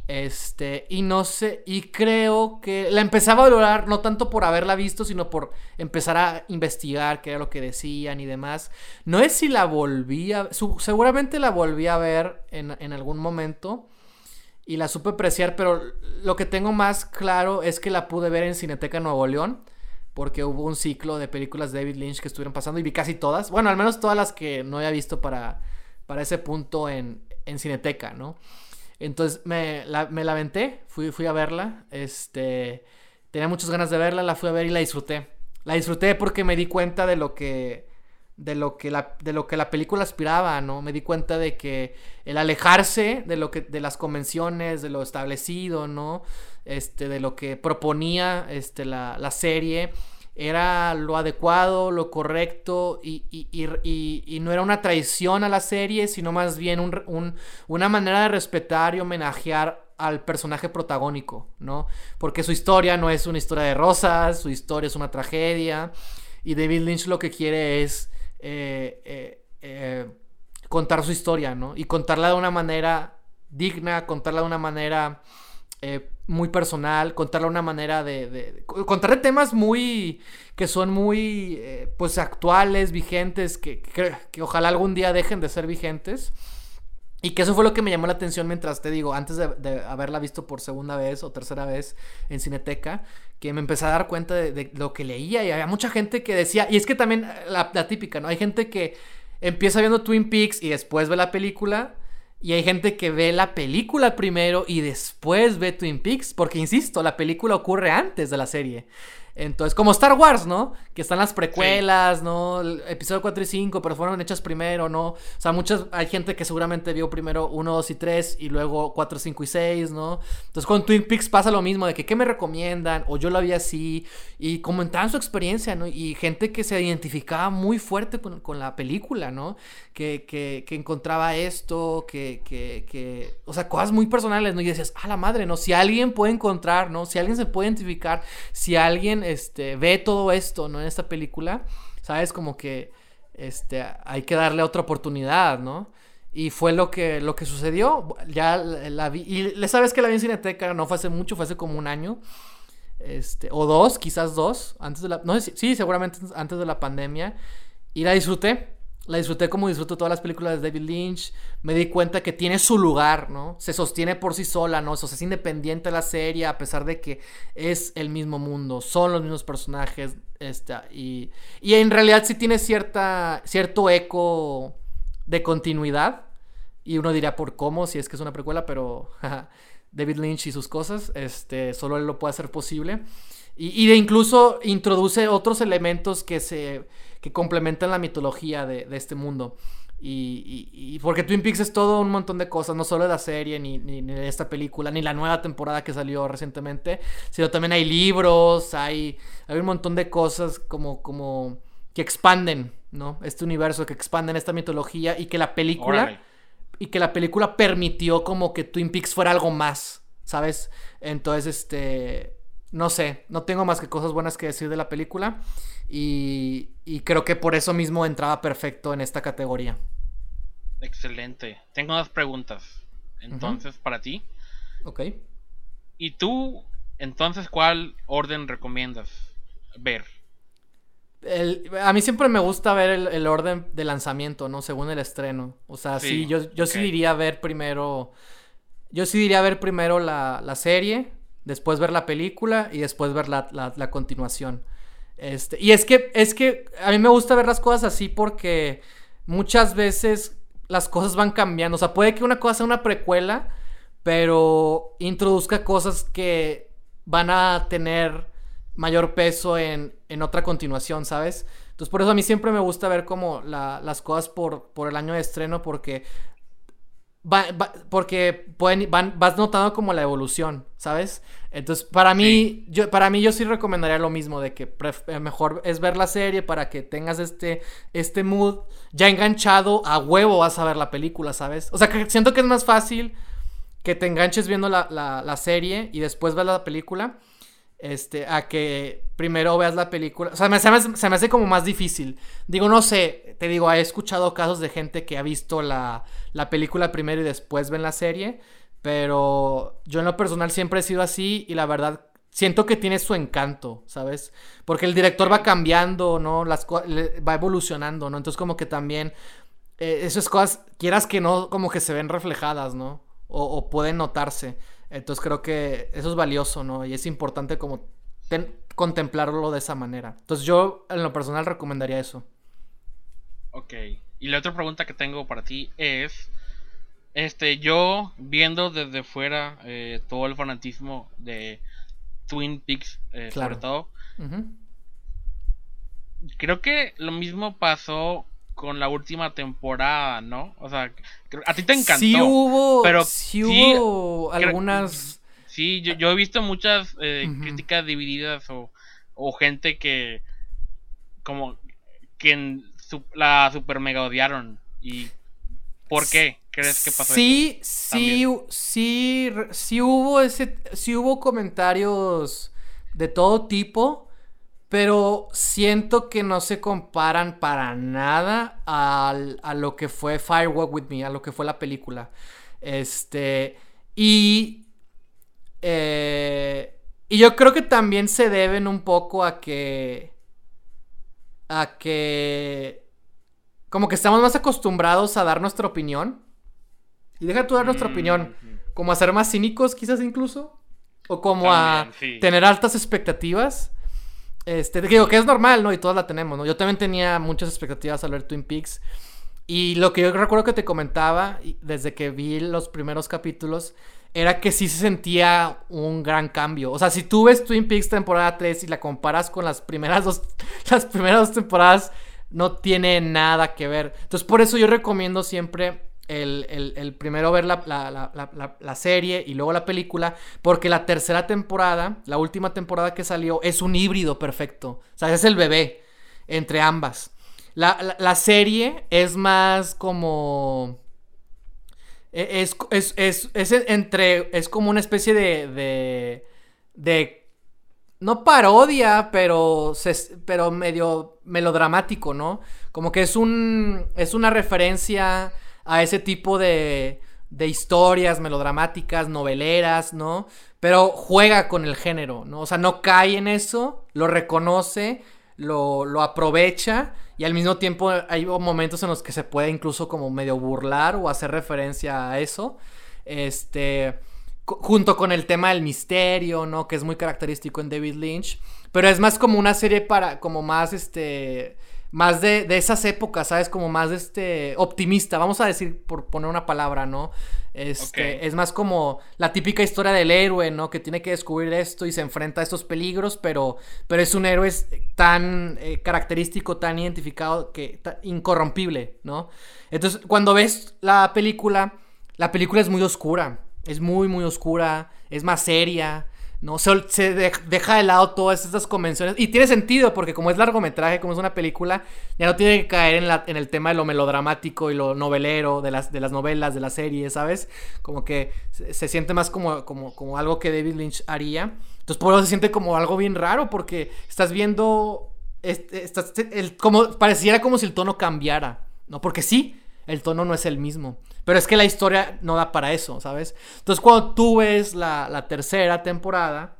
Speaker 2: Este, y no sé, y creo que la empezaba a valorar no tanto por haberla visto, sino por empezar a investigar qué era lo que decían y demás. No es si la volví a, seguramente la volví a ver en, en algún momento y la supe apreciar, pero lo que tengo más claro es que la pude ver en Cineteca Nuevo León, porque hubo un ciclo de películas de David Lynch que estuvieron pasando y vi casi todas, bueno, al menos todas las que no había visto para, para ese punto en, en Cineteca, ¿no? Entonces me la, me la aventé, fui, fui a verla. Este, tenía muchas ganas de verla, la fui a ver y la disfruté. La disfruté porque me di cuenta de lo que de lo que la de lo que la película aspiraba, ¿no? Me di cuenta de que el alejarse de lo que de las convenciones, de lo establecido, ¿no? Este de lo que proponía este la, la serie era lo adecuado, lo correcto y, no era una traición a la serie, sino más bien un, una manera de respetar y homenajear al personaje protagónico, ¿no? Porque su historia no es una historia de rosas, su historia es una tragedia y David Lynch lo que quiere es eh, eh, eh, contar su historia, ¿no? Y contarla de una manera digna, contarla de una manera muy personal, contarla una manera de, de, contarle temas muy que son muy pues actuales, vigentes, que, que, ojalá algún día dejen de ser vigentes. Y que eso fue lo que me llamó la atención mientras te digo, antes de, haberla visto por segunda vez o tercera vez en Cineteca, que me empecé a dar cuenta de, lo que leía y había mucha gente que decía, y es que también la, la típica, ¿no? Hay gente que empieza viendo Twin Peaks y después ve la película y hay gente que ve la película primero y después ve Twin Peaks, porque insisto, la película ocurre antes de la serie. Entonces, como Star Wars, ¿no? Que están las precuelas, ¿no? El episodio 4 y 5, pero fueron hechas primero, ¿no? O sea, muchas, hay gente que seguramente vio primero 1, 2 y 3 y luego 4, 5 y 6, ¿no? Entonces con Twin Peaks pasa lo mismo, de que qué me recomiendan, o yo lo vi así, y comentaban su experiencia, ¿no? Y gente que se identificaba muy fuerte con, con la película, ¿no? Que, que, que encontraba esto, que, que, que, o sea, cosas muy personales, ¿no? Y decías, a la madre, ¿no? Si alguien puede encontrar, ¿no? Si alguien se puede identificar, si alguien este, ve todo esto, ¿no? En esta película, ¿sabes? Como que este, hay que darle otra oportunidad, ¿no? Y fue lo que, lo que sucedió. Ya la vi. Y le sabes que la vi en Cineteca, no fue hace mucho, fue hace como un año. Este, o dos, quizás dos, antes de la. No sé, sí, seguramente antes de la pandemia. Y la disfruté. La disfruté como disfruto todas las películas de David Lynch. Me di cuenta que tiene su lugar, ¿no? Se sostiene por sí sola, ¿no? Es independiente de la serie a pesar de que es el mismo mundo, son los mismos personajes. Este, y, y en realidad sí tiene cierta, cierto eco de continuidad. Y uno diría por cómo, si es que es una precuela, pero David Lynch y sus cosas, este, solo él lo puede hacer posible. Y, y de incluso introduce otros elementos que se que complementan la mitología de, este mundo. Y, porque Twin Peaks es todo un montón de cosas, no solo la serie, ni, ni, de esta película, ni la nueva temporada que salió recientemente, sino también hay libros, hay, hay un montón de cosas como, como que expanden, ¿no? Este universo, que expanden esta mitología y que la película... Y que la película permitió como que Twin Peaks fuera algo más, ¿sabes? Entonces, este... No sé, no tengo más que cosas buenas que decir de la película. Y, creo que por eso mismo entraba perfecto en esta categoría.
Speaker 1: Excelente. Tengo dos preguntas. Entonces, para ti.
Speaker 2: Ok.
Speaker 1: ¿Y tú, entonces, cuál orden recomiendas ver?
Speaker 2: a mí siempre me gusta ver el, orden de lanzamiento, ¿no? Según el estreno. O sea, sí, yo, yo sí diría ver primero. Yo sí diría ver primero la, serie, después ver la película y después ver la, la continuación. Este, y es que, es que a mí me gusta ver las cosas así porque muchas veces las cosas van cambiando. O sea, puede que una cosa sea una precuela, pero introduzca cosas que van a tener mayor peso en, en otra continuación, ¿sabes? Entonces por eso a mí siempre me gusta ver como las cosas por, por el año de estreno porque porque pueden, van, vas notando como la evolución, ¿sabes? Entonces, para mí, yo, para mí yo sí recomendaría lo mismo, de que eh, mejor es ver la serie para que tengas este, este mood ya enganchado, a huevo vas a ver la película, ¿sabes? O sea, que siento que es más fácil que te enganches viendo la, la serie y después ver la película este, a que primero veas la película. O sea, me, se, me, hace como más difícil. Digo, no sé, te digo, he escuchado casos de gente que ha visto la, la película primero y después ven la serie. Pero yo en lo personal siempre he sido así y la verdad siento que tiene su encanto, ¿sabes? Porque el director va cambiando, ¿no? Las va evolucionando, ¿no? Entonces como que también eh, esas cosas, quieras que no, como que se ven reflejadas, ¿no? o pueden notarse. Entonces creo que eso es valioso, ¿no? Y es importante como contemplarlo de esa manera. Entonces yo en lo personal recomendaría eso.
Speaker 1: Ok. Y la otra pregunta que tengo para ti es, este, yo viendo desde fuera eh, todo el fanatismo de Twin Peaks, eh, sobre todo, creo que lo mismo pasó con la última temporada, ¿no? O sea, a ti te encantó.
Speaker 2: Sí hubo, pero sí hubo algunas...
Speaker 1: Sí, yo, he visto muchas eh, críticas divididas o o gente que como que la super mega odiaron y ¿por qué crees que pasó?
Speaker 2: Sí, sí, sí, sí hubo ese, sí hubo comentarios de todo tipo, pero siento que no se comparan para nada a lo que fue Firewalk with Me, a lo que fue la película. Este, y eh, y yo creo que también se deben un poco a que. A que. Como que estamos más acostumbrados a dar nuestra opinión. Y deja tú dar nuestra opinión. Como a ser más cínicos, quizás incluso. O como a tener altas expectativas. Este, digo que es normal, ¿no? Y todos la tenemos, ¿no? Yo también tenía muchas expectativas al ver Twin Peaks. Y lo que yo recuerdo que te comentaba desde que vi los primeros capítulos era que sí se sentía un gran cambio. O sea, si tú ves Twin Peaks temporada 3 y la comparas con las primeras dos, las primeras dos temporadas, no tiene nada que ver. Entonces, por eso yo recomiendo siempre el, primero ver la, la, serie y luego la película, porque la tercera temporada, la última temporada que salió, es un híbrido perfecto. O sea, es el bebé entre ambas. la serie es más como e, es, es, es, es, entre. Es como una especie de. de. de no parodia, pero. pero medio melodramático, ¿no? Como que es un. Es una referencia a ese tipo de. de historias melodramáticas, noveleras, ¿no? Pero juega con el género, ¿no? O sea, no cae en eso, lo reconoce, lo, lo aprovecha y al mismo tiempo hay momentos en los que se puede incluso como medio burlar o hacer referencia a eso. Este, junto con el tema del misterio, ¿no? Que es muy característico en David Lynch. Pero es más como una serie para, como más, este, más de, de, esas épocas, ¿sabes? Como más este optimista, vamos a decir por poner una palabra, ¿no? Este, Es más como la típica historia del héroe, ¿no? Que tiene que descubrir esto y se enfrenta a estos peligros, pero, pero es un héroe tan eh, característico, tan identificado, que incorrompible, ¿no? Entonces, cuando ves la película, la película es muy oscura, es muy, muy oscura, es más seria. ¿No? Se, deja de lado todas estas convenciones. Y tiene sentido, porque como es largometraje, como es una película, ya no tiene que caer en, el tema de lo melodramático y lo novelero de las, novelas, de las series, ¿sabes? Como que se, siente más como, algo que David Lynch haría. Entonces, por eso se siente como algo bien raro, porque estás viendo. como, pareciera como si el tono cambiara, ¿no? Porque sí, el tono no es el mismo. Pero es que la historia no da para eso, ¿sabes? Entonces cuando tú ves la, tercera temporada,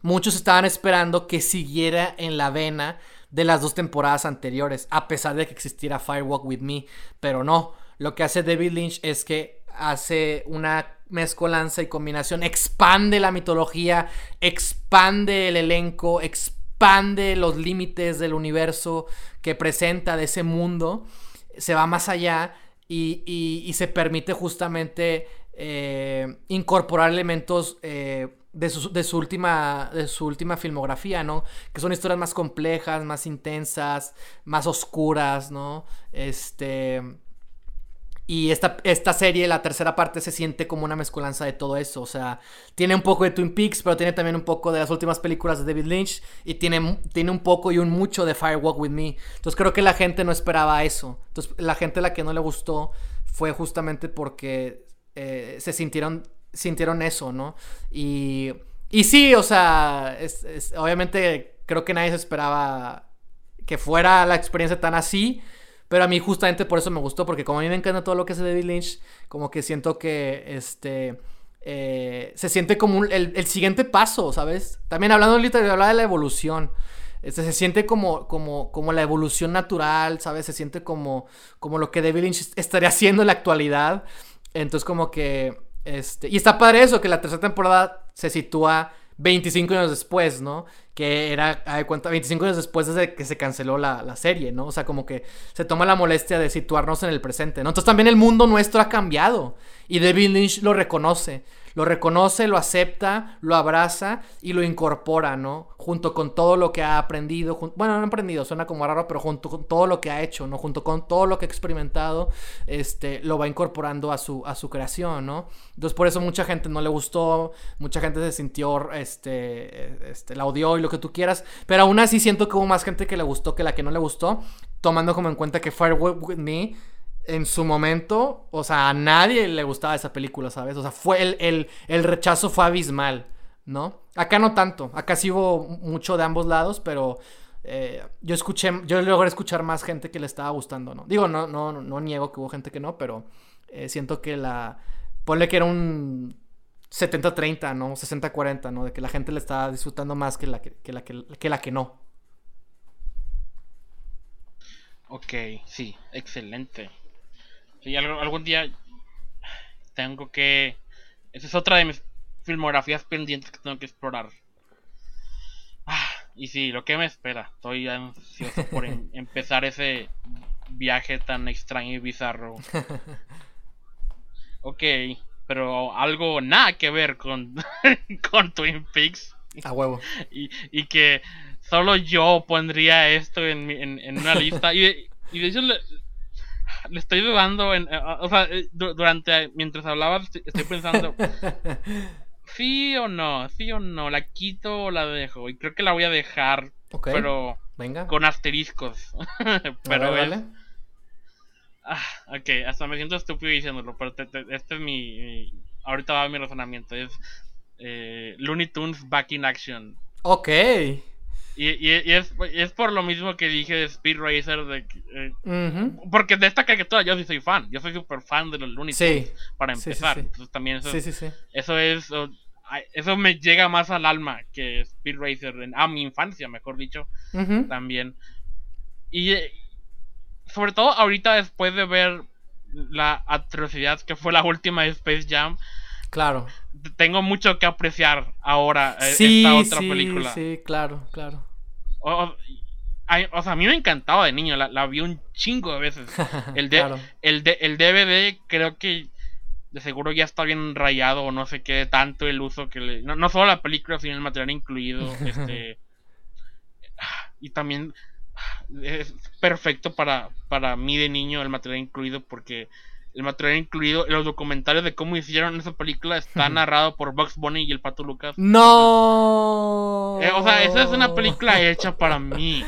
Speaker 2: muchos estaban esperando que siguiera en la vena de las dos temporadas anteriores, a pesar de que existiera Firewalk with Me, pero no. Lo que hace David Lynch es que hace una mezcolanza y combinación, expande la mitología, expande el elenco, expande los límites del universo que presenta de ese mundo se va más allá y, se permite justamente eh, incorporar elementos eh, de, su, última, de su última filmografía, ¿no? Que son historias más complejas, más intensas, más oscuras, ¿no? Este... Y esta, esta serie, la tercera parte, se siente como una mezcolanza de todo eso. O sea, tiene un poco de Twin Peaks, pero tiene también un poco de las últimas películas de David Lynch. Y tiene, tiene un poco y un mucho de Firewalk with Me. Entonces creo que la gente no esperaba eso. Entonces la gente a la que no le gustó fue justamente porque eh, se sintieron, sintieron eso, ¿no? Y, y sí, o sea, obviamente creo que nadie se esperaba que fuera la experiencia tan así. Pero a mí justamente por eso me gustó, porque como a mí me encanta todo lo que hace David Lynch, como que siento que este... Eh, se siente como el, siguiente paso, ¿sabes? También hablando de hablar de la evolución. Este, se siente como, como, como la evolución natural, ¿sabes? Se siente como, como lo que David Lynch estaría haciendo en la actualidad. Entonces como que... Este, y está padre eso, que la tercera temporada se sitúa 25 años después, ¿no? Que era, de cuenta, 25 años después de que se canceló la, serie, ¿no? O sea, como que se toma la molestia de situarnos en el presente, ¿no? Entonces también el mundo nuestro ha cambiado y David Lynch lo reconoce. Lo reconoce, lo acepta, lo abraza y lo incorpora, ¿no? Junto con todo lo que ha aprendido, bueno, no ha aprendido, suena como raro, pero junto con todo lo que ha hecho, ¿no? Junto con todo lo que ha experimentado, este, lo va incorporando a su, a su creación, ¿no? Entonces por eso mucha gente no le gustó, mucha gente se sintió, este, este, la odió y lo que tú quieras, pero aún así siento que hubo más gente que le gustó que la que no le gustó, tomando como en cuenta que Fire With Me en su momento, o sea, a nadie le gustaba esa película, ¿sabes? O sea, fue el, el, rechazo fue abismal, ¿no? Acá no tanto, acá sí hubo mucho de ambos lados, pero eh, yo escuché, yo logré escuchar más gente que le estaba gustando, ¿no? Digo, no, no, no niego que hubo gente que no, pero eh, siento que la, ponle que era un 70-30, ¿no? 60-40, ¿no? De que la gente le estaba disfrutando más que la que, que la, que la que no.
Speaker 1: Ok, sí, excelente. Sí, algún día tengo que... Esa es otra de mis filmografías pendientes que tengo que explorar. Ah, y sí, lo que me espera. Estoy ansioso por em, empezar ese viaje tan extraño y bizarro. Ok, pero algo nada que ver con, con Twin Peaks.
Speaker 2: A huevo.
Speaker 1: Y, y que solo yo pondría esto en, en, en una lista. y, y de hecho le, estoy dudando, en, eh, o sea, eh, durante, mientras hablabas, estoy pensando, sí o no, sí o no, la quito o la dejo. Y creo que la voy a dejar, pero
Speaker 2: Venga.
Speaker 1: con asteriscos. pero es... Ah, ok, hasta me siento estúpido diciéndolo, pero este es mi, Ahorita va mi razonamiento. Es eh, Looney Tunes Back in Action.
Speaker 2: Ok.
Speaker 1: Y, y, es, es, por lo mismo que dije de Speed Racer. De, eh, Porque de esta caricatura yo sí soy fan. Yo soy súper fan de los Looney Tunes. Para empezar. Entonces también eso, eso es. Eso me llega más al alma que Speed Racer. a mi infancia, mejor dicho. También. Y eh, sobre todo ahorita después de ver la atrocidad que fue la última de Space Jam.
Speaker 2: Claro
Speaker 1: tengo mucho que apreciar ahora eh, esta otra película.
Speaker 2: Sí, claro, claro.
Speaker 1: O, sea, a mí me encantaba de niño, la, vi un chingo de veces. El, de, el, de, el DVD creo que de seguro ya está bien rayado o no sé qué tanto el uso que le... No, solo la película, sino el material incluido. este Y también es perfecto para, para mí de niño el material incluido porque el material incluido, los documentarios de cómo hicieron esa película está narrado por Bugs Bunny y el Pato Lucas.
Speaker 2: No.
Speaker 1: Eh, o sea, esa es una película hecha para mí.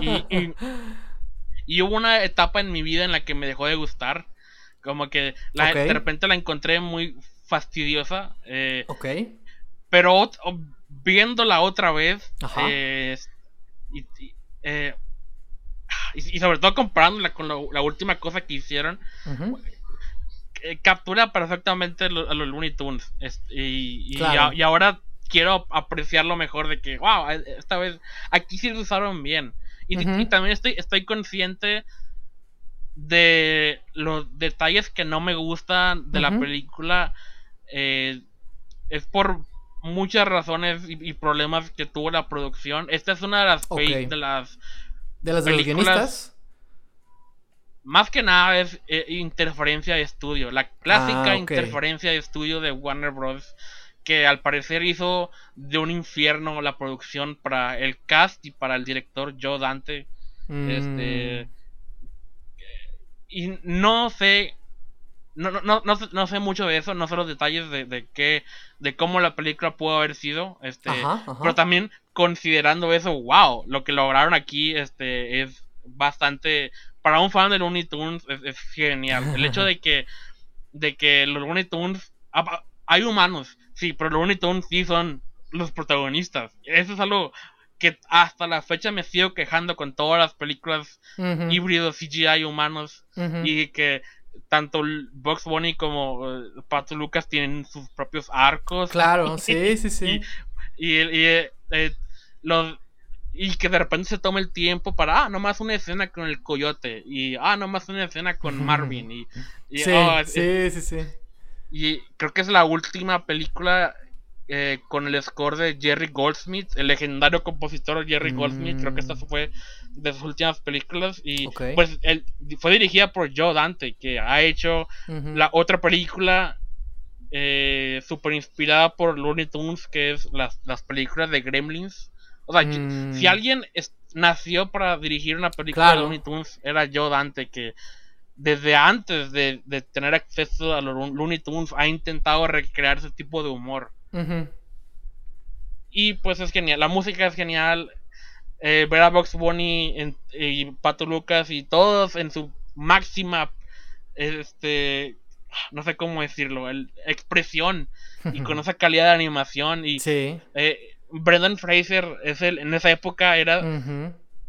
Speaker 1: Y, y, hubo una etapa en mi vida en la que me dejó de gustar. Como que la, de repente la encontré muy fastidiosa. Eh,
Speaker 2: ok.
Speaker 1: Pero viéndola otra vez. Eh, eh, y, y, sobre todo comparándola con la última cosa que hicieron. Eh, captura perfectamente a los Looney Tunes. y, y, ahora quiero apreciarlo mejor de que, wow, eh, esta vez aquí sí lo usaron bien. Y, también estoy, estoy consciente de los detalles que no me gustan de la película. Eh, es por muchas razones y, problemas que tuvo la producción. Esta es una de las de las
Speaker 2: de las guionistas
Speaker 1: más que nada es eh, interferencia de estudio. La clásica ah, interferencia de estudio de Warner Bros. Que al parecer hizo de un infierno la producción para el cast y para el director Joe Dante. Este. Mm. Y no sé. No, no, no, sé mucho de eso, no sé los detalles de, de qué, de cómo la película pudo haber sido, este, pero también considerando eso, wow, lo que lograron aquí, este, es bastante para un fan de Looney Tunes es, genial. El hecho de que, de que los Looney Tunes. Ah, hay humanos, sí, pero los Looney Tunes sí son los protagonistas. Eso es algo que hasta la fecha me sigo quejando con todas las películas híbridos CGI humanos. Y que tanto Box Bunny como uh, Pato Lucas tienen sus propios arcos.
Speaker 2: Claro, sí, sí, sí.
Speaker 1: Y, y, eh, eh, los y que de repente se tome el tiempo para, ah, nomás una escena con el coyote. Y, ah, nomás una escena con Marvin. Y,
Speaker 2: sí, oh, sí, sí, sí.
Speaker 1: Y creo que es la última película eh, con el score de Jerry Goldsmith, el legendario compositor Jerry Goldsmith. Creo que esta mm. fue de sus últimas películas. Y pues él, fue dirigida por Joe Dante, que ha hecho la otra película eh, súper inspirada por Looney Tunes, que es las, las películas de Gremlins. O sea,
Speaker 2: Mm.
Speaker 1: si alguien es- nació para dirigir una película
Speaker 2: Claro.
Speaker 1: de Looney Tunes, era yo, Dante, que desde antes de, de tener acceso a los Lo- Looney Tunes ha intentado recrear ese tipo de humor. Y pues es genial, la música es genial. eh, ver a Box Bunny en- y Pato Lucas y todos en su máxima, este, no sé cómo decirlo, el, expresión y con esa calidad de animación. Y
Speaker 2: Sí.
Speaker 1: eh, Brendan Fraser es el, en esa época era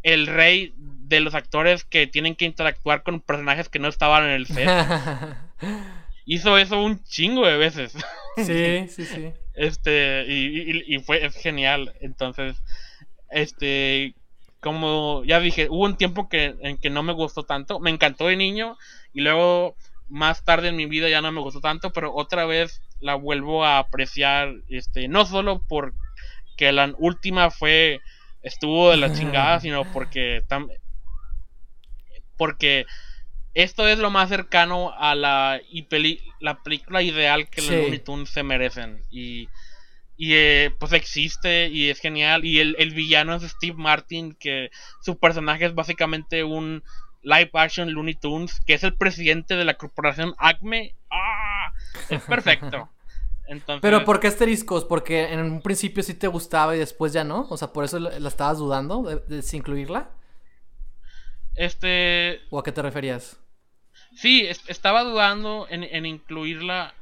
Speaker 1: el rey de los actores que tienen que interactuar con personajes que no estaban en el set. Hizo eso un chingo de veces.
Speaker 2: sí, sí, sí.
Speaker 1: Este, y, y- y fue es genial. Entonces, este, como ya dije, hubo un tiempo que, en que no me gustó tanto. Me encantó de niño y luego más tarde en mi vida ya no me gustó tanto, pero otra vez la vuelvo a apreciar, este, no solo por que la última fue estuvo de la chingada, sino porque tam- porque esto es lo más cercano a la, y peli- la película ideal que
Speaker 2: Sí.
Speaker 1: los Looney Tunes se merecen. Y, y eh, pues existe y es genial. Y el, el villano es Steve Martin, que su personaje es básicamente un live action Looney Tunes, que es el presidente de la corporación Acme. ¡Ah! Es perfecto. Entonces,
Speaker 2: Pero ¿por qué asteriscos? Porque en un principio sí te gustaba y después ya no. O sea, por eso la la estabas dudando de, de incluirla.
Speaker 1: este
Speaker 2: ¿O a qué te referías?
Speaker 1: Sí, es- estaba dudando en, en incluirla.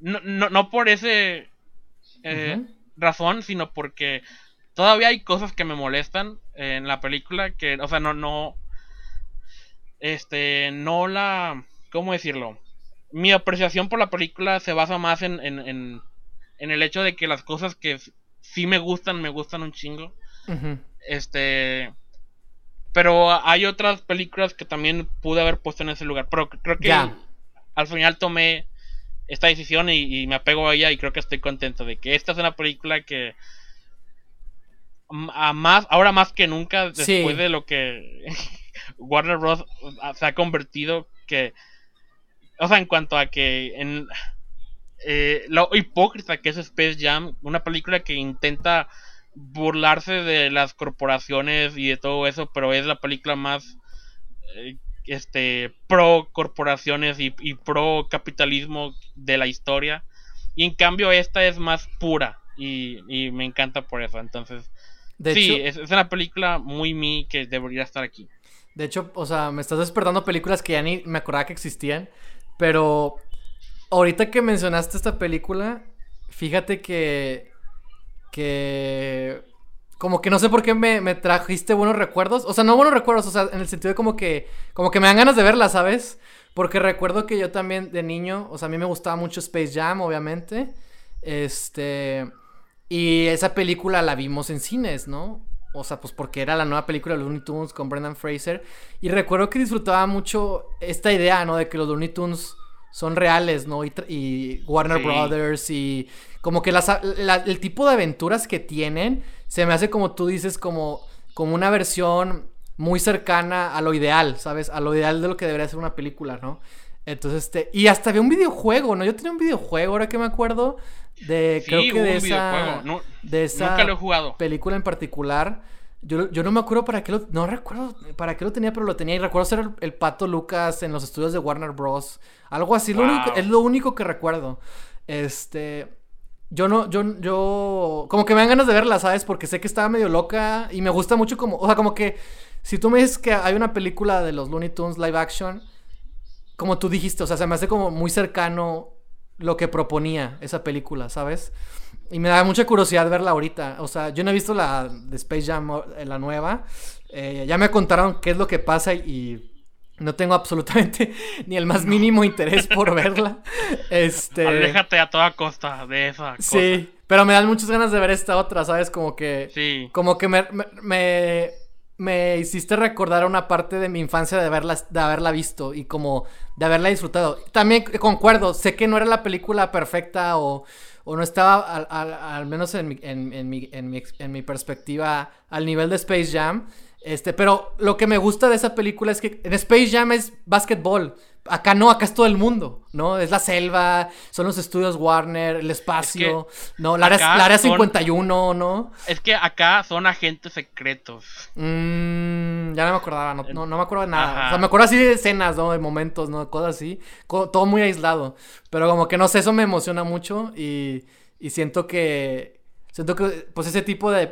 Speaker 1: No, no, no por ese eh, razón, sino porque todavía hay cosas que me molestan en la película que, o sea, no, no, este, no la, ¿cómo decirlo? Mi apreciación por la película se basa más en, en, en, en el hecho de que las cosas que sí me gustan, me gustan un chingo. Este. Pero hay otras películas que también pude haber puesto en ese lugar. Pero creo que al final tomé esta decisión y, y me apego a ella y creo que estoy contento de que esta es una película que a más, ahora más que nunca, después
Speaker 2: Sí.
Speaker 1: de lo que Warner Bros. se ha convertido, que, o sea, en cuanto a que en eh, lo hipócrita que es Space Jam, una película que intenta burlarse de las corporaciones y de todo eso, pero es la película más eh, este pro corporaciones y, y pro capitalismo de la historia. Y en cambio esta es más pura y, y me encanta por eso. Entonces,
Speaker 2: De
Speaker 1: sí,
Speaker 2: hecho,
Speaker 1: es, es una película muy mi que debería estar aquí.
Speaker 2: de hecho, o sea, me estás despertando películas que ya ni me acordaba que existían. Pero ahorita que mencionaste esta película, fíjate que. que. Como que no sé por qué me, me trajiste buenos recuerdos. O sea, no buenos recuerdos, o sea, en el sentido de como que. Como que me dan ganas de verla, ¿sabes? Porque recuerdo que yo también de niño, o sea, a mí me gustaba mucho Space Jam, obviamente. Este. Y esa película la vimos en cines, ¿no? O sea, pues porque era la nueva película de Looney Tunes con Brendan Fraser. Y recuerdo que disfrutaba mucho esta idea, ¿no? De que los Looney Tunes son reales, ¿no? Y, Warner
Speaker 1: Sí.
Speaker 2: Brothers y como que las, la- el tipo de aventuras que tienen se me hace como tú dices, como, como una versión muy cercana a lo ideal, ¿sabes? A lo ideal de lo que debería ser una película, ¿no? Entonces, este, y hasta había un videojuego, ¿no? Yo tenía un videojuego, ahora que me acuerdo, de,
Speaker 1: Sí,
Speaker 2: creo que de esa.
Speaker 1: No-
Speaker 2: de esa
Speaker 1: Nunca lo he jugado.
Speaker 2: película en particular. Yo, yo no me acuerdo para qué lo. No recuerdo para qué lo tenía, pero lo tenía. Y recuerdo ser el, el pato Lucas en los estudios de Warner Bros. Algo así. lo único- es lo único que recuerdo. Este. Yo no, yo, yo. Como que me dan ganas de verla, ¿sabes? Porque sé que estaba medio loca. Y me gusta mucho como. O sea, como que. Si tú me dices que hay una película de los Looney Tunes live action. Como tú dijiste, o sea, se me hace como muy cercano lo que proponía esa película, ¿sabes? Y me da mucha curiosidad verla ahorita. O sea, yo no he visto la de Space Jam, eh, la nueva. Eh, ya me contaron qué es lo que pasa y no tengo absolutamente ni el más mínimo interés por verla. Este.
Speaker 1: Aléjate a toda costa de esa cosa.
Speaker 2: Sí, pero me dan muchas ganas de ver esta otra, ¿sabes? Como que.
Speaker 1: Sí.
Speaker 2: Como que me, me, me, me hiciste recordar una parte de mi infancia de haberla, de haberla visto y como de haberla disfrutado. También concuerdo, sé que no era la película perfecta o, o no estaba al, menos en mi, en, en mi, mi, en mi perspectiva al nivel de Space Jam. Este, pero lo que me gusta de esa película es que en Space Jam es básquetbol. Acá no, acá es todo el mundo, ¿no? Es la selva, son los estudios Warner, el espacio, ¿no? La área, la área 51, ¿no?
Speaker 1: Es que acá son agentes secretos.
Speaker 2: Mm, ya no me acordaba, no, no, me acuerdo de nada. O sea, me acuerdo así de escenas, ¿no? De momentos, ¿no? Cosas así. Todo muy aislado. Pero como que no sé, eso me emociona mucho y, y siento que, Siento que pues ese tipo de,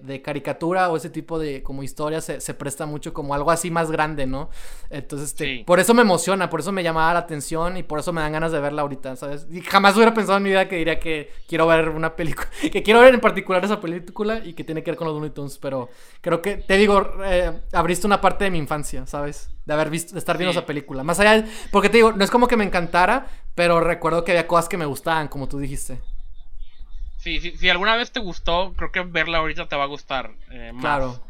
Speaker 2: de, caricatura o ese tipo de como historia se, se, presta mucho como algo así más grande, ¿no? Entonces, este, por eso me emociona, por eso me llamaba la atención y por eso me dan ganas de verla ahorita, ¿sabes? Y jamás hubiera pensado en mi vida que diría que quiero ver una película, que quiero ver en particular esa película y que tiene que ver con los Looney Tunes, pero creo que, te digo, eh, abriste una parte de mi infancia, ¿sabes? De haber visto, de estar viendo esa película. Más allá, porque te digo, no es como que me encantara, pero recuerdo que había cosas que me gustaban, como tú dijiste.
Speaker 1: Sí, si alguna vez te gustó, creo que verla ahorita te va a gustar. Eh,
Speaker 2: claro,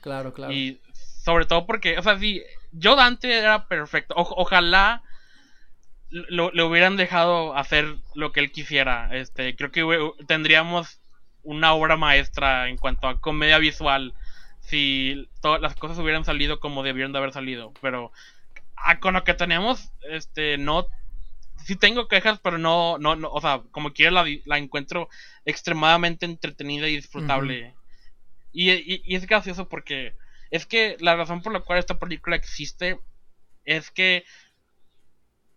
Speaker 2: claro, claro.
Speaker 1: Y sobre todo porque, o sea, sí, yo Dante era perfecto. ojalá le hubieran dejado hacer lo que él quisiera. Este, creo que tendríamos una obra maestra en cuanto a comedia visual si todas las cosas hubieran salido como debieron de haber salido. Pero ah, con lo que tenemos, este, no sí tengo quejas, pero no, no, no o sea, como quiera la, la encuentro extremadamente entretenida y disfrutable. y, y, es gracioso porque es que la razón por la cual esta película existe es que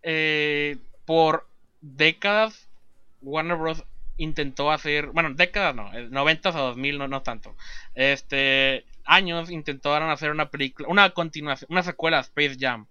Speaker 1: eh, por décadas Warner Bros. intentó hacer, bueno, décadas no, 90 a 2000 no, no tanto, este, años intentaron hacer una película, una continuación, una secuela Space Jam.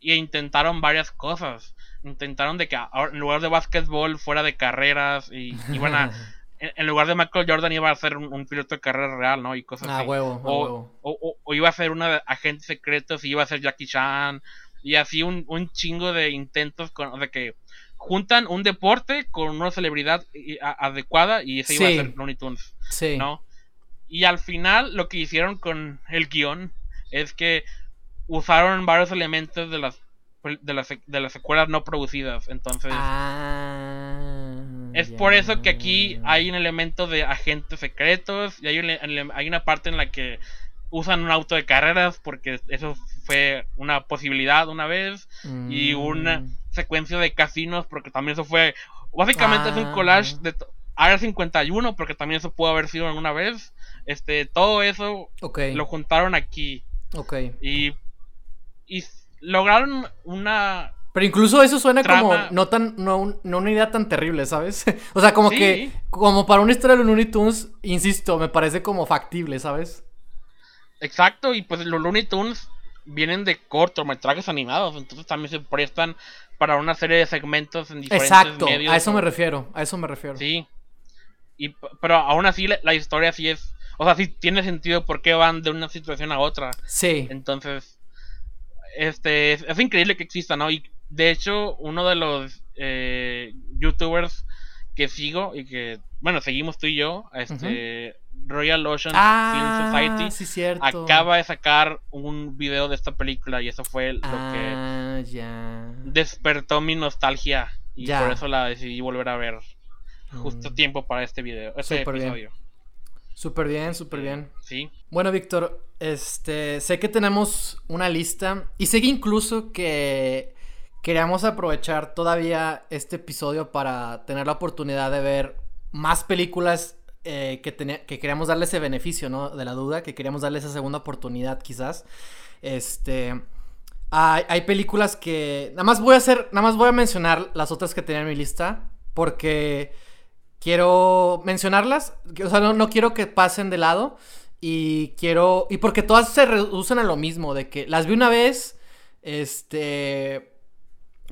Speaker 1: Y intentaron varias cosas intentaron de que en lugar de básquetbol fuera de carreras y iban a en lugar de Michael Jordan iba a ser un, piloto de carrera real, ¿no? Y cosas
Speaker 2: ah,
Speaker 1: así.
Speaker 2: Huevo,
Speaker 1: o, O, o, iba a ser una agente secreto y iba a ser Jackie Chan. Y así un, un chingo de intentos con, de que juntan un deporte con una celebridad adecuada y ese iba a ser Looney Tunes. Sí. ¿No? Y al final lo que hicieron con el guion es que usaron varios elementos de las de las, de las secuelas no producidas. Entonces.
Speaker 2: Ah,
Speaker 1: es por eso que aquí hay un elemento de agentes secretos. Y hay, hay una parte en la que usan un auto de carreras. Porque eso fue una posibilidad una vez. Y una mm. secuencia de casinos. Porque también eso fue. Básicamente es un collage ah. de Área 51. Porque también eso pudo haber sido alguna vez. Este, todo eso lo juntaron aquí.
Speaker 2: Ok.
Speaker 1: Y. Y lograron una
Speaker 2: pero incluso eso suena como no tan no, no, una idea tan terrible, ¿sabes? o sea, como que como para una historia de los Looney Tunes, insisto, me parece como factible, ¿sabes?
Speaker 1: Exacto, y pues los Looney Tunes vienen de cortometrajes animados, entonces también se prestan para una serie de segmentos en diferentes
Speaker 2: Exacto, a eso me refiero, a eso me refiero.
Speaker 1: Sí. Y pero aún así la, la historia sí es, o sea, sí tiene sentido por qué van de una situación a otra.
Speaker 2: Sí.
Speaker 1: Entonces, este, es, increíble que exista, ¿no? Y de hecho, uno de los eh, youtubers que sigo y que, bueno, seguimos tú y yo, este, Royal Ocean
Speaker 2: ah,
Speaker 1: Film Society,
Speaker 2: sí, cierto.
Speaker 1: acaba de sacar un video de esta película y eso fue lo
Speaker 2: ah,
Speaker 1: que
Speaker 2: ya.
Speaker 1: despertó mi nostalgia y por eso la decidí volver a ver justo
Speaker 2: mm.
Speaker 1: tiempo para este video, este episodio.
Speaker 2: Súper bien, súper bien.
Speaker 1: Sí.
Speaker 2: Bueno, Víctor, este, sé que tenemos una lista y sé que incluso que queríamos aprovechar todavía este episodio para tener la oportunidad de ver más películas eh, que, que queríamos darle ese beneficio, ¿no? De la duda, que queríamos darle esa segunda oportunidad quizás. Este... Hay, hay películas que... Nada más voy a hacer... Nada más voy a mencionar las otras que tenía en mi lista porque quiero mencionarlas. O sea, no, quiero que pasen de lado. Y quiero. Y porque todas se reducen a lo mismo. De que las vi una vez. Este.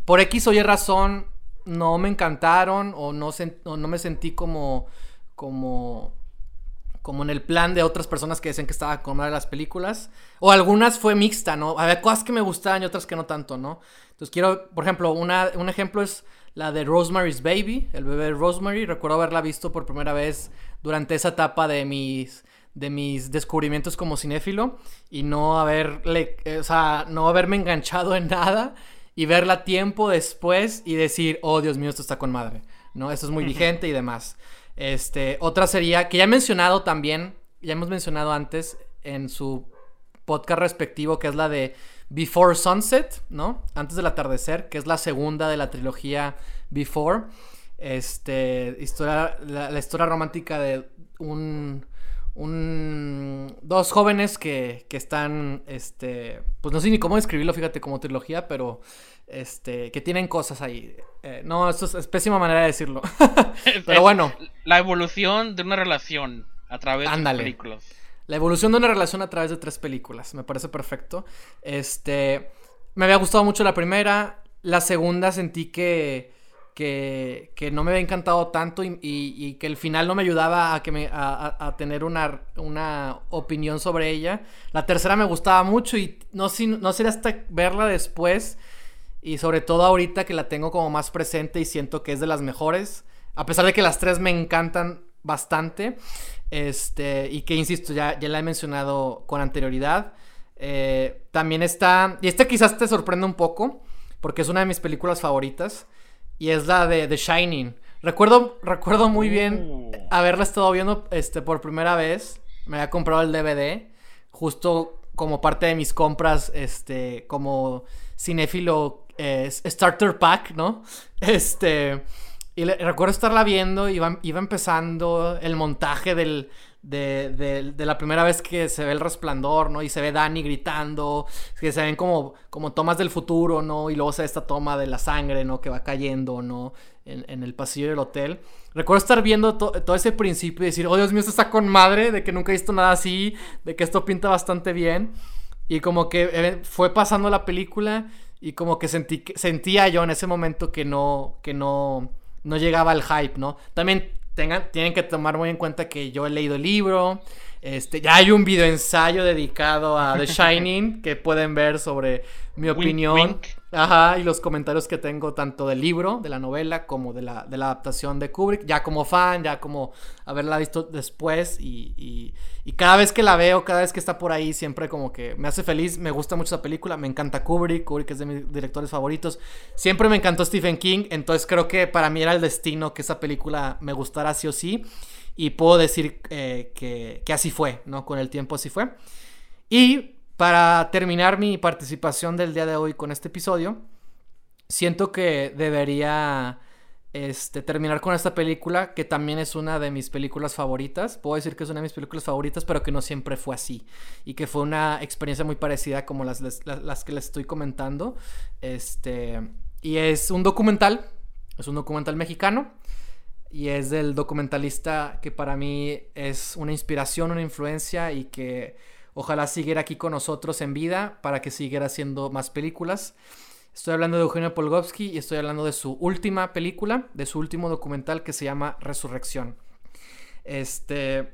Speaker 2: Por X o Y razón. No me encantaron. O no, no me sentí como. Como. Como en el plan de otras personas que decían que estaba con una de las películas. O algunas fue mixta, ¿no? Había cosas que me gustaban y otras que no tanto, ¿no? Entonces quiero, por ejemplo, una, un ejemplo es la de Rosemary's Baby, el bebé Rosemary. Recuerdo haberla visto por primera vez durante esa etapa de mis de mis descubrimientos como cinéfilo y no haberle, eh, o sea, no haberme enganchado en nada y verla tiempo después y decir, "Oh, Dios mío, esto está con madre." ¿No? Esto es muy vigente y demás. Este, otra sería que ya he mencionado también, ya hemos mencionado antes en su podcast respectivo, que es la de Before Sunset, ¿no? Antes del atardecer, que es la segunda de la trilogía Before. Este, historia, la, historia romántica de un, un dos jóvenes que, que, están, este, pues no sé ni cómo describirlo, fíjate, como trilogía, pero este, que tienen cosas ahí. Eh, no, eso es, pésima manera de decirlo. pero bueno.
Speaker 1: La evolución de una relación a través de películas.
Speaker 2: La evolución de una relación a través de tres películas. Me parece perfecto. Este. Me había gustado mucho la primera. La segunda sentí que que, que, no me había encantado tanto y, que el final no me ayudaba a, que a, tener una, una, opinión sobre ella. La tercera me gustaba mucho y no, no sería hasta verla después y sobre todo ahorita que la tengo como más presente y siento que es de las mejores. A pesar de que las tres me encantan bastante. Este, y que insisto, ya, ya la he mencionado con anterioridad. Eh, también está. Y este quizás te sorprenda un poco. Porque es una de mis películas favoritas y es la de The Shining. Recuerdo, recuerdo muy bien uh. haberla estado viendo este, por primera vez. Me había comprado el DVD justo como parte de mis compras, este, como cinéfilo eh, starter pack, ¿no? Este, y recuerdo estarla viendo, iba, iba empezando el montaje del, de, de, la primera vez que se ve el resplandor, ¿no? Y se ve Dani gritando, que se ven como, como tomas del futuro, ¿no? Y luego se ve esta toma de la sangre, ¿no? Que va cayendo, ¿no? En, el pasillo del hotel. Recuerdo estar viendo todo ese principio y decir, oh Dios mío, esto está con madre, de que nunca he visto nada así, de que esto pinta bastante bien. Y como que eh, fue pasando la película y como que sentí, sentía yo en ese momento que no, que no, no llegaba al hype, ¿no? También tengan, tienen que tomar muy en cuenta que yo he leído el libro. Este, ya hay un video ensayo dedicado a The Shining que pueden ver sobre mi opinión. Ajá, y los comentarios que tengo tanto del libro, de la novela, como de la, de la adaptación de Kubrick, ya como fan, ya como haberla visto después y, y, cada vez que la veo, cada vez que está por ahí, siempre como que me hace feliz, me gusta mucho esa película, me encanta Kubrick, Kubrick es de mis directores favoritos, siempre me encantó Stephen King, entonces creo que para mí era el destino que esa película me gustara sí o sí, y puedo decir eh, que, que así fue, ¿no? Con el tiempo así fue. Y para terminar mi participación del día de hoy con este episodio, siento que debería este, terminar con esta película, que también es una de mis películas favoritas. Puedo decir que es una de mis películas favoritas, pero que no siempre fue así. Y que fue una experiencia muy parecida como las, las, que les estoy comentando. Este, y es un documental, es un documental mexicano. Y es del documentalista que para mí es una inspiración, una influencia y que Ojalá siguiera aquí con nosotros en vida para que siguiera haciendo más películas. Estoy hablando de Eugenio Polgovsky y estoy hablando de su última película, de su último documental que se llama Resurrección. Este.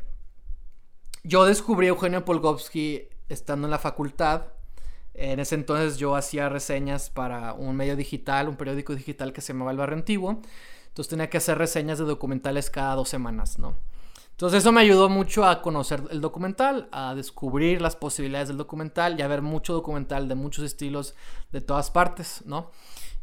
Speaker 2: Yo descubrí a Eugenio Polgovsky estando en la facultad. En ese entonces yo hacía reseñas para un medio digital, un periódico digital que se llamaba El Barrio Antiguo. Entonces tenía que hacer reseñas de documentales cada dos semanas, ¿no? Entonces eso me ayudó mucho a conocer el documental, a descubrir las posibilidades del documental y a ver mucho documental de muchos estilos de todas partes, ¿no?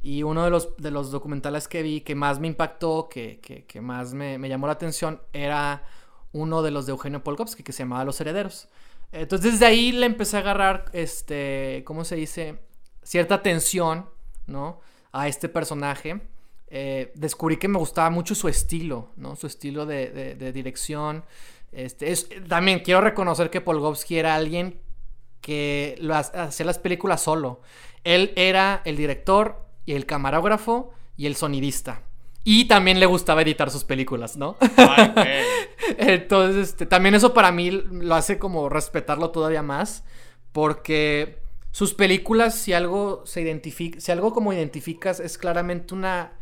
Speaker 2: Y uno de los, de los documentales que vi que más me impactó, que, que, más me, me, llamó la atención, era uno de los de Eugenio Polkovsky que se llamaba Los Herederos. Entonces desde ahí le empecé a agarrar, este, ¿cómo se dice? Cierta atención, ¿no? A este personaje. Eh, descubrí que me gustaba mucho su estilo, ¿no? Su estilo de, dirección. Este, es, también quiero reconocer que Polgovsky era alguien que lo hacía las películas solo. Él era el director y el camarógrafo y el sonidista. Y también le gustaba editar sus películas, ¿no? Entonces, este, también eso para mí lo hace como respetarlo todavía más. Porque sus películas, si algo se identifica, si algo como identificas, es claramente una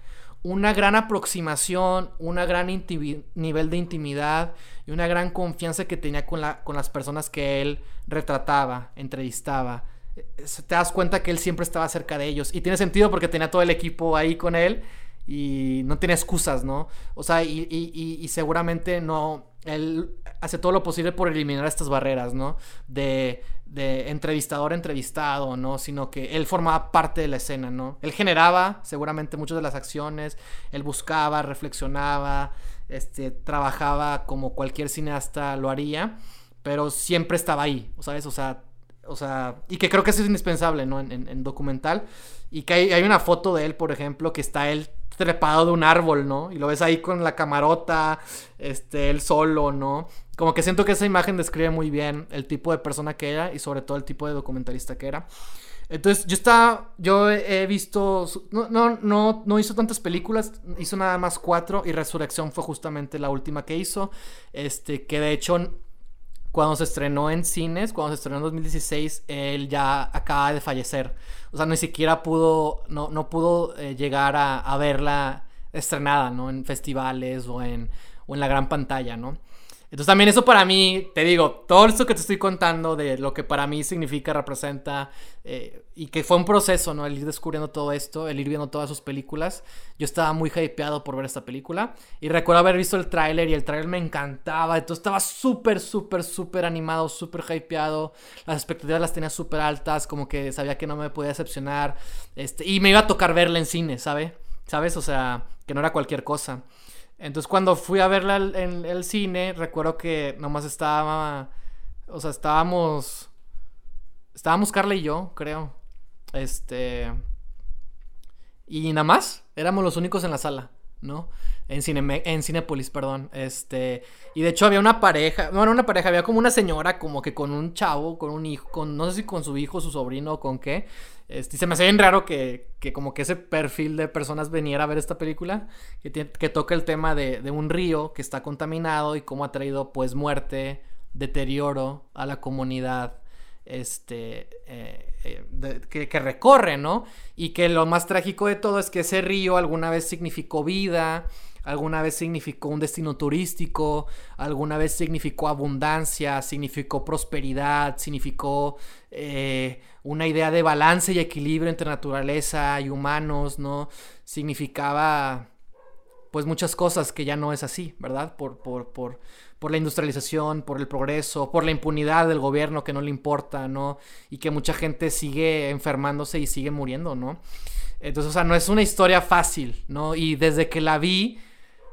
Speaker 2: una gran aproximación, una gran nivel de intimidad y una gran confianza que tenía con, la, con las personas que él retrataba, entrevistaba. Eh, te das cuenta que él siempre estaba cerca de ellos. Y tiene sentido porque tenía todo el equipo ahí con él y no tiene excusas, ¿no? O sea, y, y seguramente no, él hace todo lo posible por eliminar estas barreras, ¿no? De, de entrevistador a entrevistado, ¿no? Sino que él formaba parte de la escena, ¿no? Él generaba seguramente muchas de las acciones, él buscaba, reflexionaba, este, trabajaba como cualquier cineasta lo haría, pero siempre estaba ahí, ¿sabes? O sea, o sea, y que creo que eso es indispensable, ¿no? En, documental. Y que hay, hay, una foto de él, por ejemplo, que está él trepado de un árbol, ¿no? Y lo ves ahí con la camarota, este, él solo, ¿no? Como que siento que esa imagen describe muy bien el tipo de persona que era y sobre todo el tipo de documentalista que era. Entonces, yo estaba, yo he visto, no, no, no, no hizo tantas películas, hizo nada más cuatro y Resurrección fue justamente la última que hizo, este, que de hecho cuando se estrenó en cines, cuando se estrenó en 2016, él ya acaba de fallecer. O sea, ni siquiera pudo, no, no pudo eh, llegar a, a, verla estrenada, ¿no? En festivales o en, o en la gran pantalla, ¿no? Entonces también eso para mí, te digo, todo esto que te estoy contando de lo que para mí significa, representa, eh, y que fue un proceso, ¿no? El ir descubriendo todo esto, el ir viendo todas sus películas. Yo estaba muy hypeado por ver esta película. Y recuerdo haber visto el tráiler y el tráiler me encantaba. Entonces estaba súper, súper, súper animado, súper hypeado. Las expectativas las tenía súper altas, como que sabía que no me podía decepcionar. Este, y me iba a tocar verla en cine, ¿sabes? ¿Sabes? O sea, que no era cualquier cosa. Entonces cuando fui a verla en el cine, recuerdo que nomás estaba, o sea, estábamos, estábamos Carla y yo, creo. Este... Y nada más, éramos los únicos en la sala, ¿no? En, Cine, en Cinepolis, perdón. Este. Y de hecho había una pareja. No era una pareja, había como una señora, como que con un chavo, con un hijo, con. No sé si con su hijo, su sobrino o con qué. Este, se me hace bien raro que, que, como que ese perfil de personas veniera a ver esta película. Que, que toca el tema de, de un río que está contaminado y cómo ha traído pues muerte, deterioro a la comunidad este, eh, eh, que, que, recorre, ¿no? Y que lo más trágico de todo es que ese río alguna vez significó vida, alguna vez significó un destino turístico, alguna vez significó abundancia, significó prosperidad, significó eh, una idea de balance y equilibrio entre naturaleza y humanos, ¿no? Significaba pues muchas cosas que ya no es así, ¿verdad? Por, por, por, por la industrialización, por el progreso, por la impunidad del gobierno que no le importa, ¿no? Y que mucha gente sigue enfermándose y sigue muriendo, ¿no? Entonces, o sea, no es una historia fácil, ¿no? Y desde que la vi,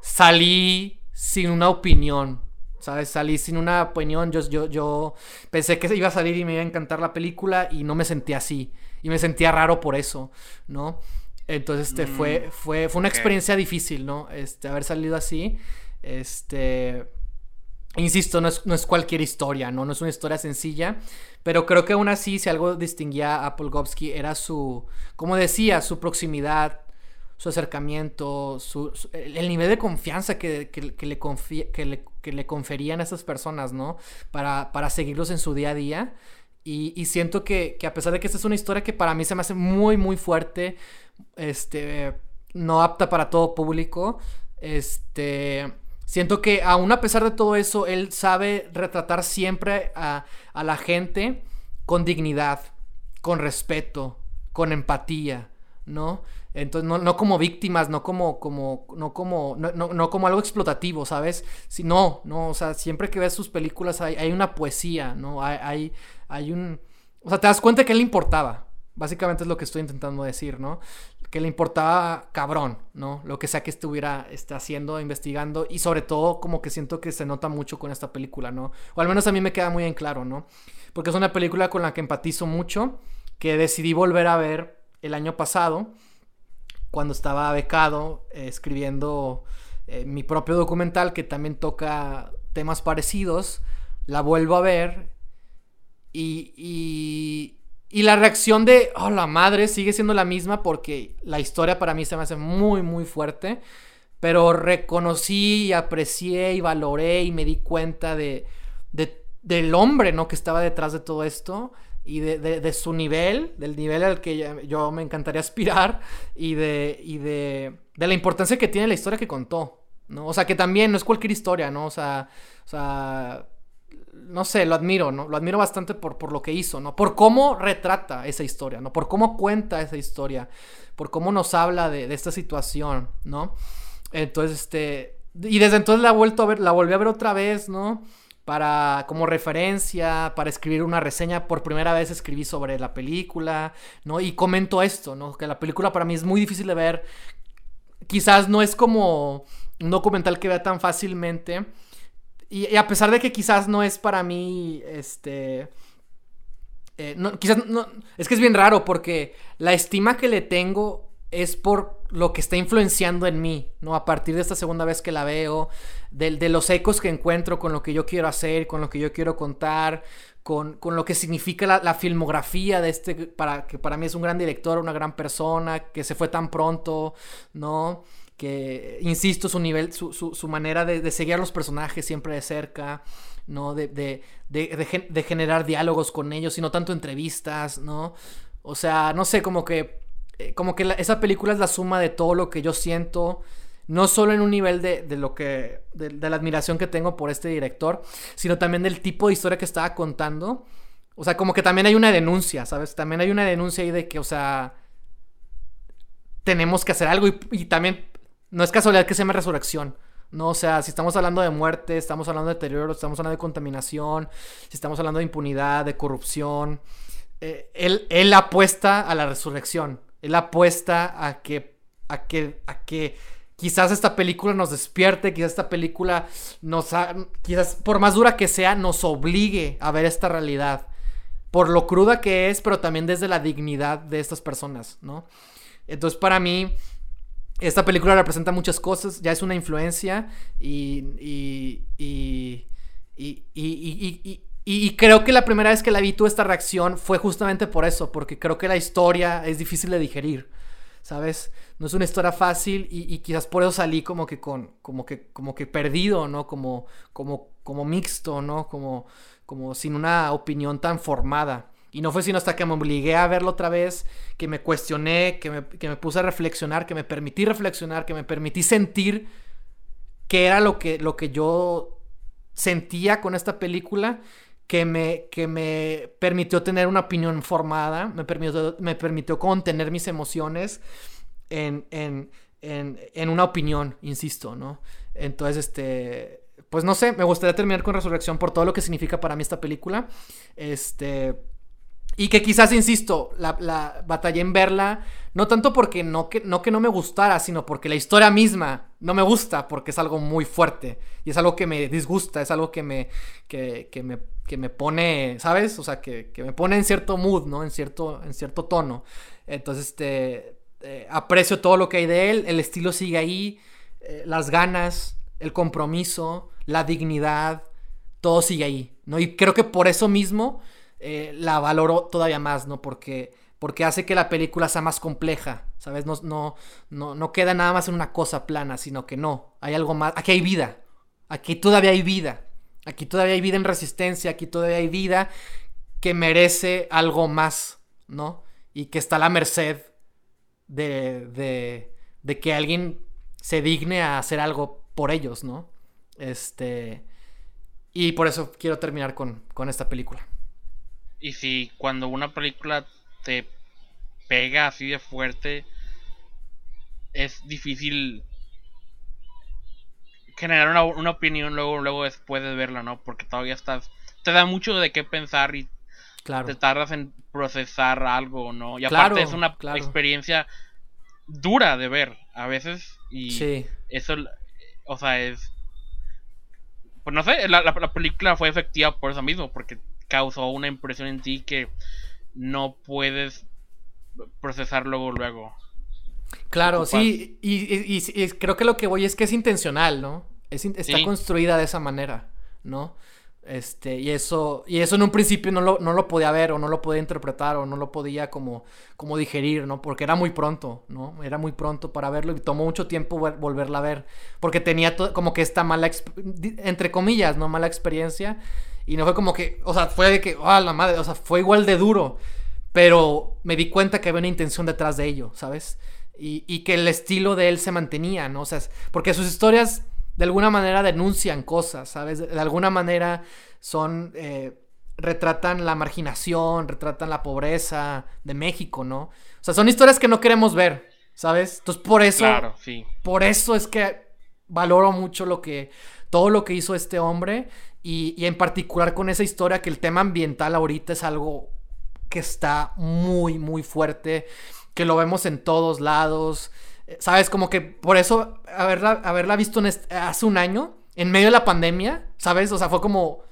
Speaker 2: salí sin una opinión, ¿sabes? Salí sin una opinión, yo, yo, yo pensé que iba a salir y me iba a encantar la película y no me sentí así. Y me sentía raro por eso, ¿no? Entonces, este, fue, mm, fue, fue una experiencia difícil, ¿no? Este, haber salido así. Este. Insisto, no es, no es, cualquier historia, ¿no? No es una historia sencilla. Pero creo que aún así, si algo distinguía a Polgovsky, era su. Como decía, su proximidad, su acercamiento, su, el nivel de confianza que, que, le, que, le, que le conferían a esas personas, ¿no? Para, para seguirlos en su día a día. Y, y siento que, que, a pesar de que esta es una historia que para mí se me hace muy, muy fuerte, este, no apta para todo público. Este, siento que aún a pesar de todo eso, él sabe retratar siempre a, a la gente con dignidad, con respeto, con empatía, ¿no? Entonces, no, no, como víctimas, no como, como, no como, no, no, como algo explotativo, ¿sabes? Si, no, no, o sea, siempre que ves sus películas hay, hay una poesía, ¿no? Hay, hay, un... O sea, te das cuenta que él le importaba. Básicamente es lo que estoy intentando decir, ¿no? que le importaba cabrón, ¿no? Lo que sea que estuviera este, haciendo, investigando y sobre todo como que siento que se nota mucho con esta película, ¿no? O al menos a mí me queda muy en claro, ¿no? Porque es una película con la que empatizo mucho, que decidí volver a ver el año pasado, cuando estaba becado, eh, escribiendo eh, mi propio documental que también toca temas parecidos, la vuelvo a ver y, y la reacción de, oh, la madre, sigue siendo la misma porque la historia para mí se me hace muy, muy fuerte. Pero reconocí y aprecié y valoré y me di cuenta de, del hombre, ¿no? Que estaba detrás de todo esto y de, su nivel, del nivel al que yo me encantaría aspirar y de, y de, de la importancia que tiene la historia que contó, ¿no? O sea, que también no es cualquier historia, ¿no? O sea, o sea no sé, lo admiro, ¿no? Lo admiro bastante por, por lo que hizo, ¿no? Por cómo retrata esa historia, ¿no? Por cómo cuenta esa historia, por cómo nos habla de, esta situación, ¿no? Entonces, este, y desde entonces la vuelto a ver, la volví a ver otra vez, ¿no? Para, como referencia, para escribir una reseña, por primera vez escribí sobre la película, ¿no? Y comento esto, ¿no? Que la película para mí es muy difícil de ver, quizás no es como un documental que vea tan fácilmente, y, a pesar de que quizás no es para mí, este... Eh, no, quizás no... Es que es bien raro porque la estima que le tengo es por lo que está influenciando en mí, ¿no? A partir de esta segunda vez que la veo, de, de los ecos que encuentro con lo que yo quiero hacer, con lo que yo quiero contar, con, lo que significa la, filmografía de este, para, que para mí es un gran director, una gran persona, que se fue tan pronto, ¿no? Que, insisto, su nivel, su, su, manera de, seguir a los personajes siempre de cerca, ¿no? De, de, de, generar diálogos con ellos y no tanto entrevistas, ¿no? O sea, no sé, como que, eh, como que esa película es la suma de todo lo que yo siento no solo en un nivel de, lo que. De, la admiración que tengo por este director, sino también del tipo de historia que estaba contando. O sea, como que también hay una denuncia, ¿sabes? También hay una denuncia ahí de que, o sea. Tenemos que hacer algo y, también. No es casualidad que se llame resurrección. No, o sea, si estamos hablando de muerte, estamos hablando de deterioro, estamos hablando de contaminación, si estamos hablando de impunidad, de corrupción. Eh, él, él apuesta a la resurrección. Él apuesta a que. a que. a que quizás esta película nos despierte, quizás esta película nos, quizás por más dura que sea, nos obligue a ver esta realidad. Por lo cruda que es, pero también desde la dignidad de estas personas, ¿no? Entonces para mí, esta película representa muchas cosas, ya es una influencia y, y, y, y, y creo que la primera vez que la vi tuve esta reacción fue justamente por eso, porque creo que la historia es difícil de digerir. ¿sabes? No es una historia fácil y, quizás por eso salí como que con, como que, como que perdido, ¿no? Como, como, como mixto, ¿no? Como, como sin una opinión tan formada. Y no fue sino hasta que me obligué a verlo otra vez, que me cuestioné, que me, que me puse a reflexionar, que me permití reflexionar, que me permití sentir qué era lo que, lo que yo sentía con esta película que me, que me permitió tener una opinión formada, me permitió, me permitió contener mis emociones en, en, en, en, una opinión, insisto, ¿no? Entonces, este, pues no sé, me gustaría terminar con Resurrección por todo lo que significa para mí esta película. Este, y que quizás, insisto, la, la batallé en verla, no tanto porque no que, no que no me gustara, sino porque la historia misma no me gusta, porque es algo muy fuerte. Y es algo que me disgusta, es algo que me, que, que me, que me pone, ¿sabes? O sea, que, que, me pone en cierto mood, ¿no? En cierto, en cierto tono. Entonces, este, eh, aprecio todo lo que hay de él, el estilo sigue ahí, eh, las ganas, el compromiso, la dignidad, todo sigue ahí, ¿no? Y creo que por eso mismo eh, la valoro todavía más, ¿no? Porque, porque hace que la película sea más compleja, ¿sabes? No, no, no, no queda nada más en una cosa plana, sino que no, hay algo más, aquí hay vida, aquí todavía hay vida, aquí todavía hay vida en resistencia, aquí todavía hay vida que merece algo más, ¿no? Y que está a la merced de, de, de que alguien se digne a hacer algo por ellos, ¿no? Este... Y por eso quiero terminar con, con esta película.
Speaker 1: Y si cuando una película te pega así de fuerte, es difícil generar una, opinión luego, luego después de verla, ¿no? Porque todavía estás... Te da mucho de qué pensar y claro. te tardas en procesar algo, ¿no? Y aparte es una experiencia dura de ver a veces y eso, o sea, es... Pues no sé, la, la película fue efectiva por eso mismo, porque causó una impresión en ti que no puedes procesar luego luego.
Speaker 2: Claro, sí, y, creo que lo que voy es que es intencional, ¿no? Es, está construida de esa manera, ¿no? Este, y eso, y eso en un principio no lo, no lo podía ver, o no lo podía interpretar, o no lo podía como, como digerir, ¿no? Porque era muy pronto, ¿no? Era muy pronto para verlo y tomó mucho tiempo volverla a ver. Porque tenía como que esta mala, entre comillas, ¿no? Mala experiencia. Y no fue como que, o sea, fue de que, ah, la madre, o sea, fue igual de duro. Pero me di cuenta que había una intención detrás de ello, ¿sabes? Y, y que el estilo de él se mantenía, ¿no? O sea, porque sus historias de alguna manera denuncian cosas, ¿sabes? De, alguna manera son... Eh, retratan la marginación, retratan la pobreza de México, ¿no? O sea, son historias que no queremos ver, ¿sabes? Entonces, por eso... Claro, sí. Por eso es que valoro mucho lo que... Todo lo que hizo este hombre y, y, en particular con esa historia que el tema ambiental ahorita es algo que está muy, muy fuerte, que lo vemos en todos lados. ¿Sabes? Como que por eso haberla, haberla visto hace un año en medio de la pandemia, ¿sabes? O sea, fue como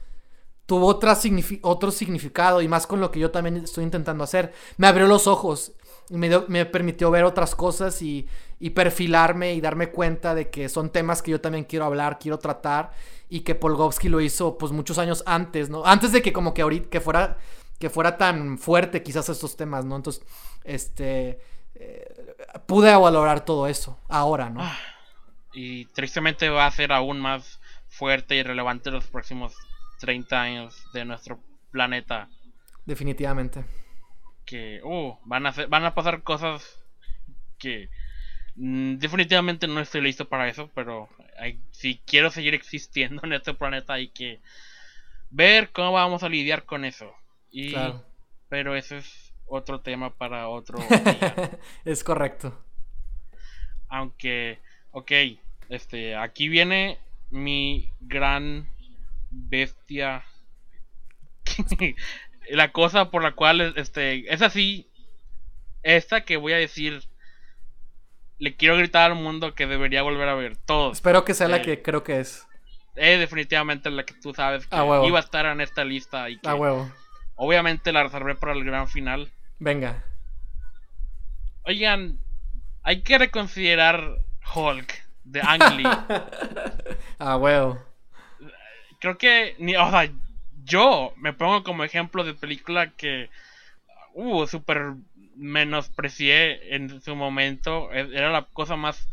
Speaker 2: tuvo otra otro significado y más con lo que yo también estoy intentando hacer. Me abrió los ojos y me, me permitió ver otras cosas y, y, perfilarme y darme cuenta de que son temas que yo también quiero hablar, quiero tratar y que Polgovsky lo hizo pues muchos años antes, ¿no? Antes de que como que ahorita que fuera que fuera tan fuerte quizás estos temas, ¿no? Entonces, este eh, pude valorar todo eso ahora, ¿no? Ah,
Speaker 1: y tristemente va a ser aún más fuerte y relevante los próximos 30 años de nuestro planeta.
Speaker 2: Definitivamente.
Speaker 1: Que, uh, van a, van a pasar cosas que mm, definitivamente no estoy listo para eso, pero si quiero seguir existiendo en este planeta hay que ver cómo vamos a lidiar con eso. Y, Pero ese es otro tema para otro
Speaker 2: día. es correcto.
Speaker 1: Aunque, ok, este, aquí viene mi gran bestia. la cosa por la cual este es así. Esta que voy a decir. Le quiero gritar al mundo que debería volver a ver todo.
Speaker 2: Espero que sea la eh, que creo que es.
Speaker 1: Es definitivamente la que tú sabes que iba a estar en esta lista. Y que,
Speaker 2: huevo.
Speaker 1: Obviamente la reservé para el gran final.
Speaker 2: Venga.
Speaker 1: Oigan, hay que reconsiderar Hulk de Ang Lee.
Speaker 2: ah, huevo
Speaker 1: creo que, ni, o sea, yo me pongo como ejemplo de película que, uh, súper menosprecié en su momento. E, era la cosa más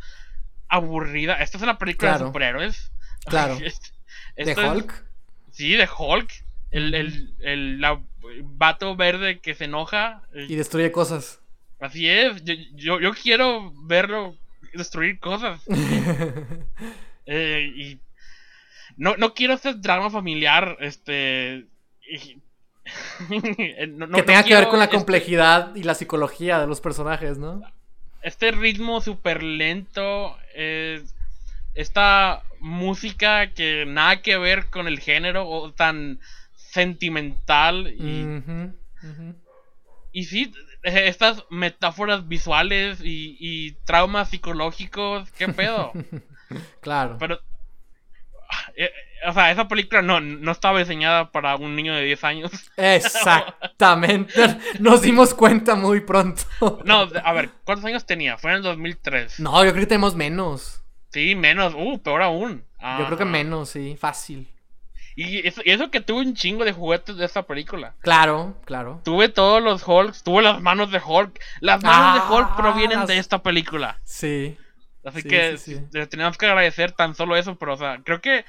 Speaker 1: aburrida. Esta es una película de superhéroes.
Speaker 2: Claro. ¿De Hulk?
Speaker 1: sí, de Hulk. El, el, el vato verde que se enoja.
Speaker 2: Y destruye cosas.
Speaker 1: Así es. Yo, yo, quiero verlo destruir cosas. eh, y no, no quiero hacer drama familiar, este...
Speaker 2: que tenga que ver con la este complejidad y la psicología de los personajes, ¿no?
Speaker 1: Este ritmo súper lento, esta música que nada que ver con el género, o tan sentimental y... Y sí, estas metáforas visuales y, y traumas psicológicos, ¿qué pedo?
Speaker 2: claro.
Speaker 1: Pero eh, o sea, esa película no, no estaba diseñada para un niño de 10 años.
Speaker 2: Exactamente. Nos dimos cuenta muy pronto.
Speaker 1: No, a ver, ¿cuántos años tenía? Fue en el 2003.
Speaker 2: No, yo creo que tenemos menos.
Speaker 1: Sí, menos. Uh, peor aún.
Speaker 2: Yo creo que menos, sí, fácil.
Speaker 1: Y eso, eso, que tuve un chingo de juguetes de esta película.
Speaker 2: Claro, claro.
Speaker 1: Tuve todos los Hulks, tuve las manos de Hulk. Las manos de Hulk ah, provienen de esta película.
Speaker 2: Sí.
Speaker 1: Así que tenemos que agradecer tan solo eso, pero o sea, creo que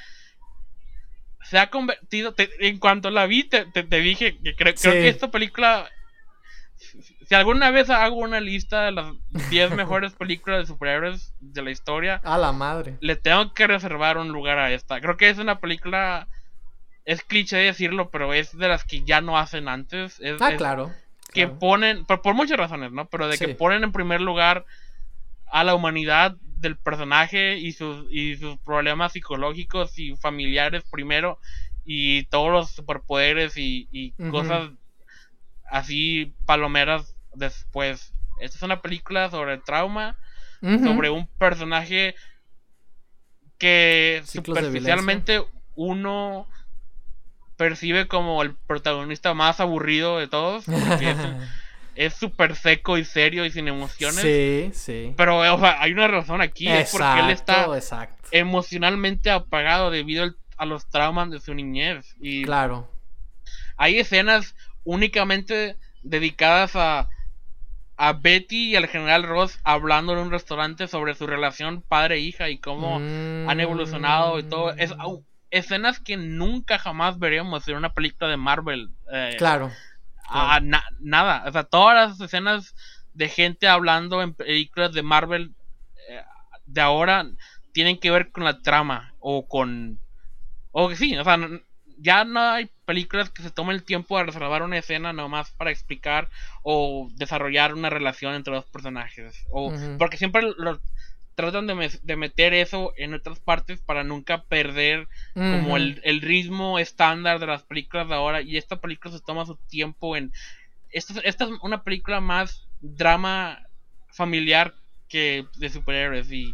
Speaker 1: se ha convertido, en cuanto la vi, te, dije que creo, que esta película, si alguna vez hago una lista de las 10 mejores películas de superhéroes de la historia,
Speaker 2: a la madre,
Speaker 1: le tengo que reservar un lugar a esta. Creo que es una película, es cliché decirlo, pero es de las que ya no hacen antes. Es,
Speaker 2: ah, claro.
Speaker 1: Que ponen, por, por, muchas razones, ¿no? Pero de que ponen en primer lugar a la humanidad del personaje y sus, y sus problemas psicológicos y familiares primero y todos los superpoderes y, cosas así palomeras después. Esta es una película sobre trauma, sobre un personaje que superficialmente uno percibe como el protagonista más aburrido de todos. es súper seco y serio y sin emociones.
Speaker 2: Sí, sí.
Speaker 1: Pero o sea, hay una razón aquí, es porque él está emocionalmente apagado debido a los traumas de su niñez. Y
Speaker 2: claro.
Speaker 1: Hay escenas únicamente dedicadas a, a Betty y al general Ross hablando en un restaurante sobre su relación padre-hija y cómo han evolucionado y todo. Es, mm. Escenas que nunca jamás veríamos en una película de Marvel.
Speaker 2: Eh, claro
Speaker 1: nada. O sea, todas las escenas de gente hablando en películas de Marvel eh, de ahora tienen que ver con la trama o con... O que sí, o sea, ya no hay películas que se tomen el tiempo de reservar una escena nomás para explicar o desarrollar una relación entre los personajes. O, Porque siempre lo, tratan de, meter eso en otras partes para nunca perder como el, ritmo estándar de las películas de ahora. Y esta película se toma su tiempo en... Esta, esta es una película más drama familiar que de superhéroes y...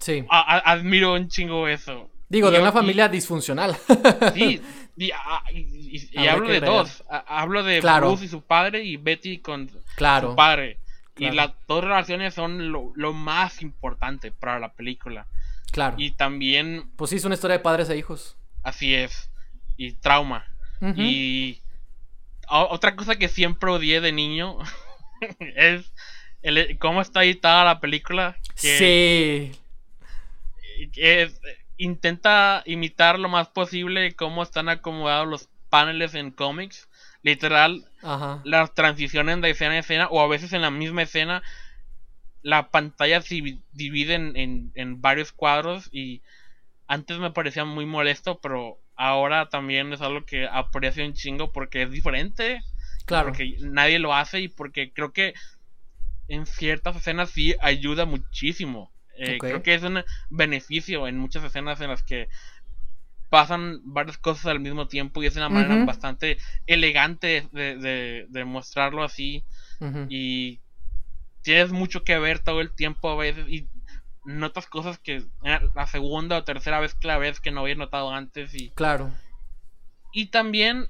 Speaker 2: Sí.
Speaker 1: admiro un chingo eso.
Speaker 2: Digo,
Speaker 1: Y
Speaker 2: de
Speaker 1: yo-
Speaker 2: una
Speaker 1: y-
Speaker 2: familia disfuncional.
Speaker 1: Sí, y, ah, y- y- hablo de dos. Hablo de
Speaker 2: Claro.
Speaker 1: Bruce y su padre y Betty con
Speaker 2: claro.
Speaker 1: su padre. Y las dos relaciones son lo, lo más importante para la película.
Speaker 2: Claro.
Speaker 1: Y también,
Speaker 2: Pues sí, es una historia de padres e hijos.
Speaker 1: así es. Y trauma. Y o- otra cosa que siempre odié de niño es el, cómo está editada la película. Que,
Speaker 2: Sí.
Speaker 1: que es- intenta imitar lo más posible cómo están acomodados los paneles en cómics. Literal,
Speaker 2: Ajá.
Speaker 1: las transiciones de escena a escena, o a veces en la misma escena, la pantalla se divi- divide en, en- en varios cuadros y antes me parecía muy molesto, pero ahora también es algo que aprecio un chingo porque es diferente,
Speaker 2: Claro.
Speaker 1: porque nadie lo hace y porque creo que en ciertas escenas sí ayuda muchísimo. Eh. Creo que es un beneficio en muchas escenas en las que pasan varias cosas al mismo tiempo y es una manera bastante elegante de, de- de mostrarlo así y tienes mucho que ver todo el tiempo a veces y notas cosas que la segunda o tercera vez que la ves que no habías notado antes y,
Speaker 2: Claro.
Speaker 1: y también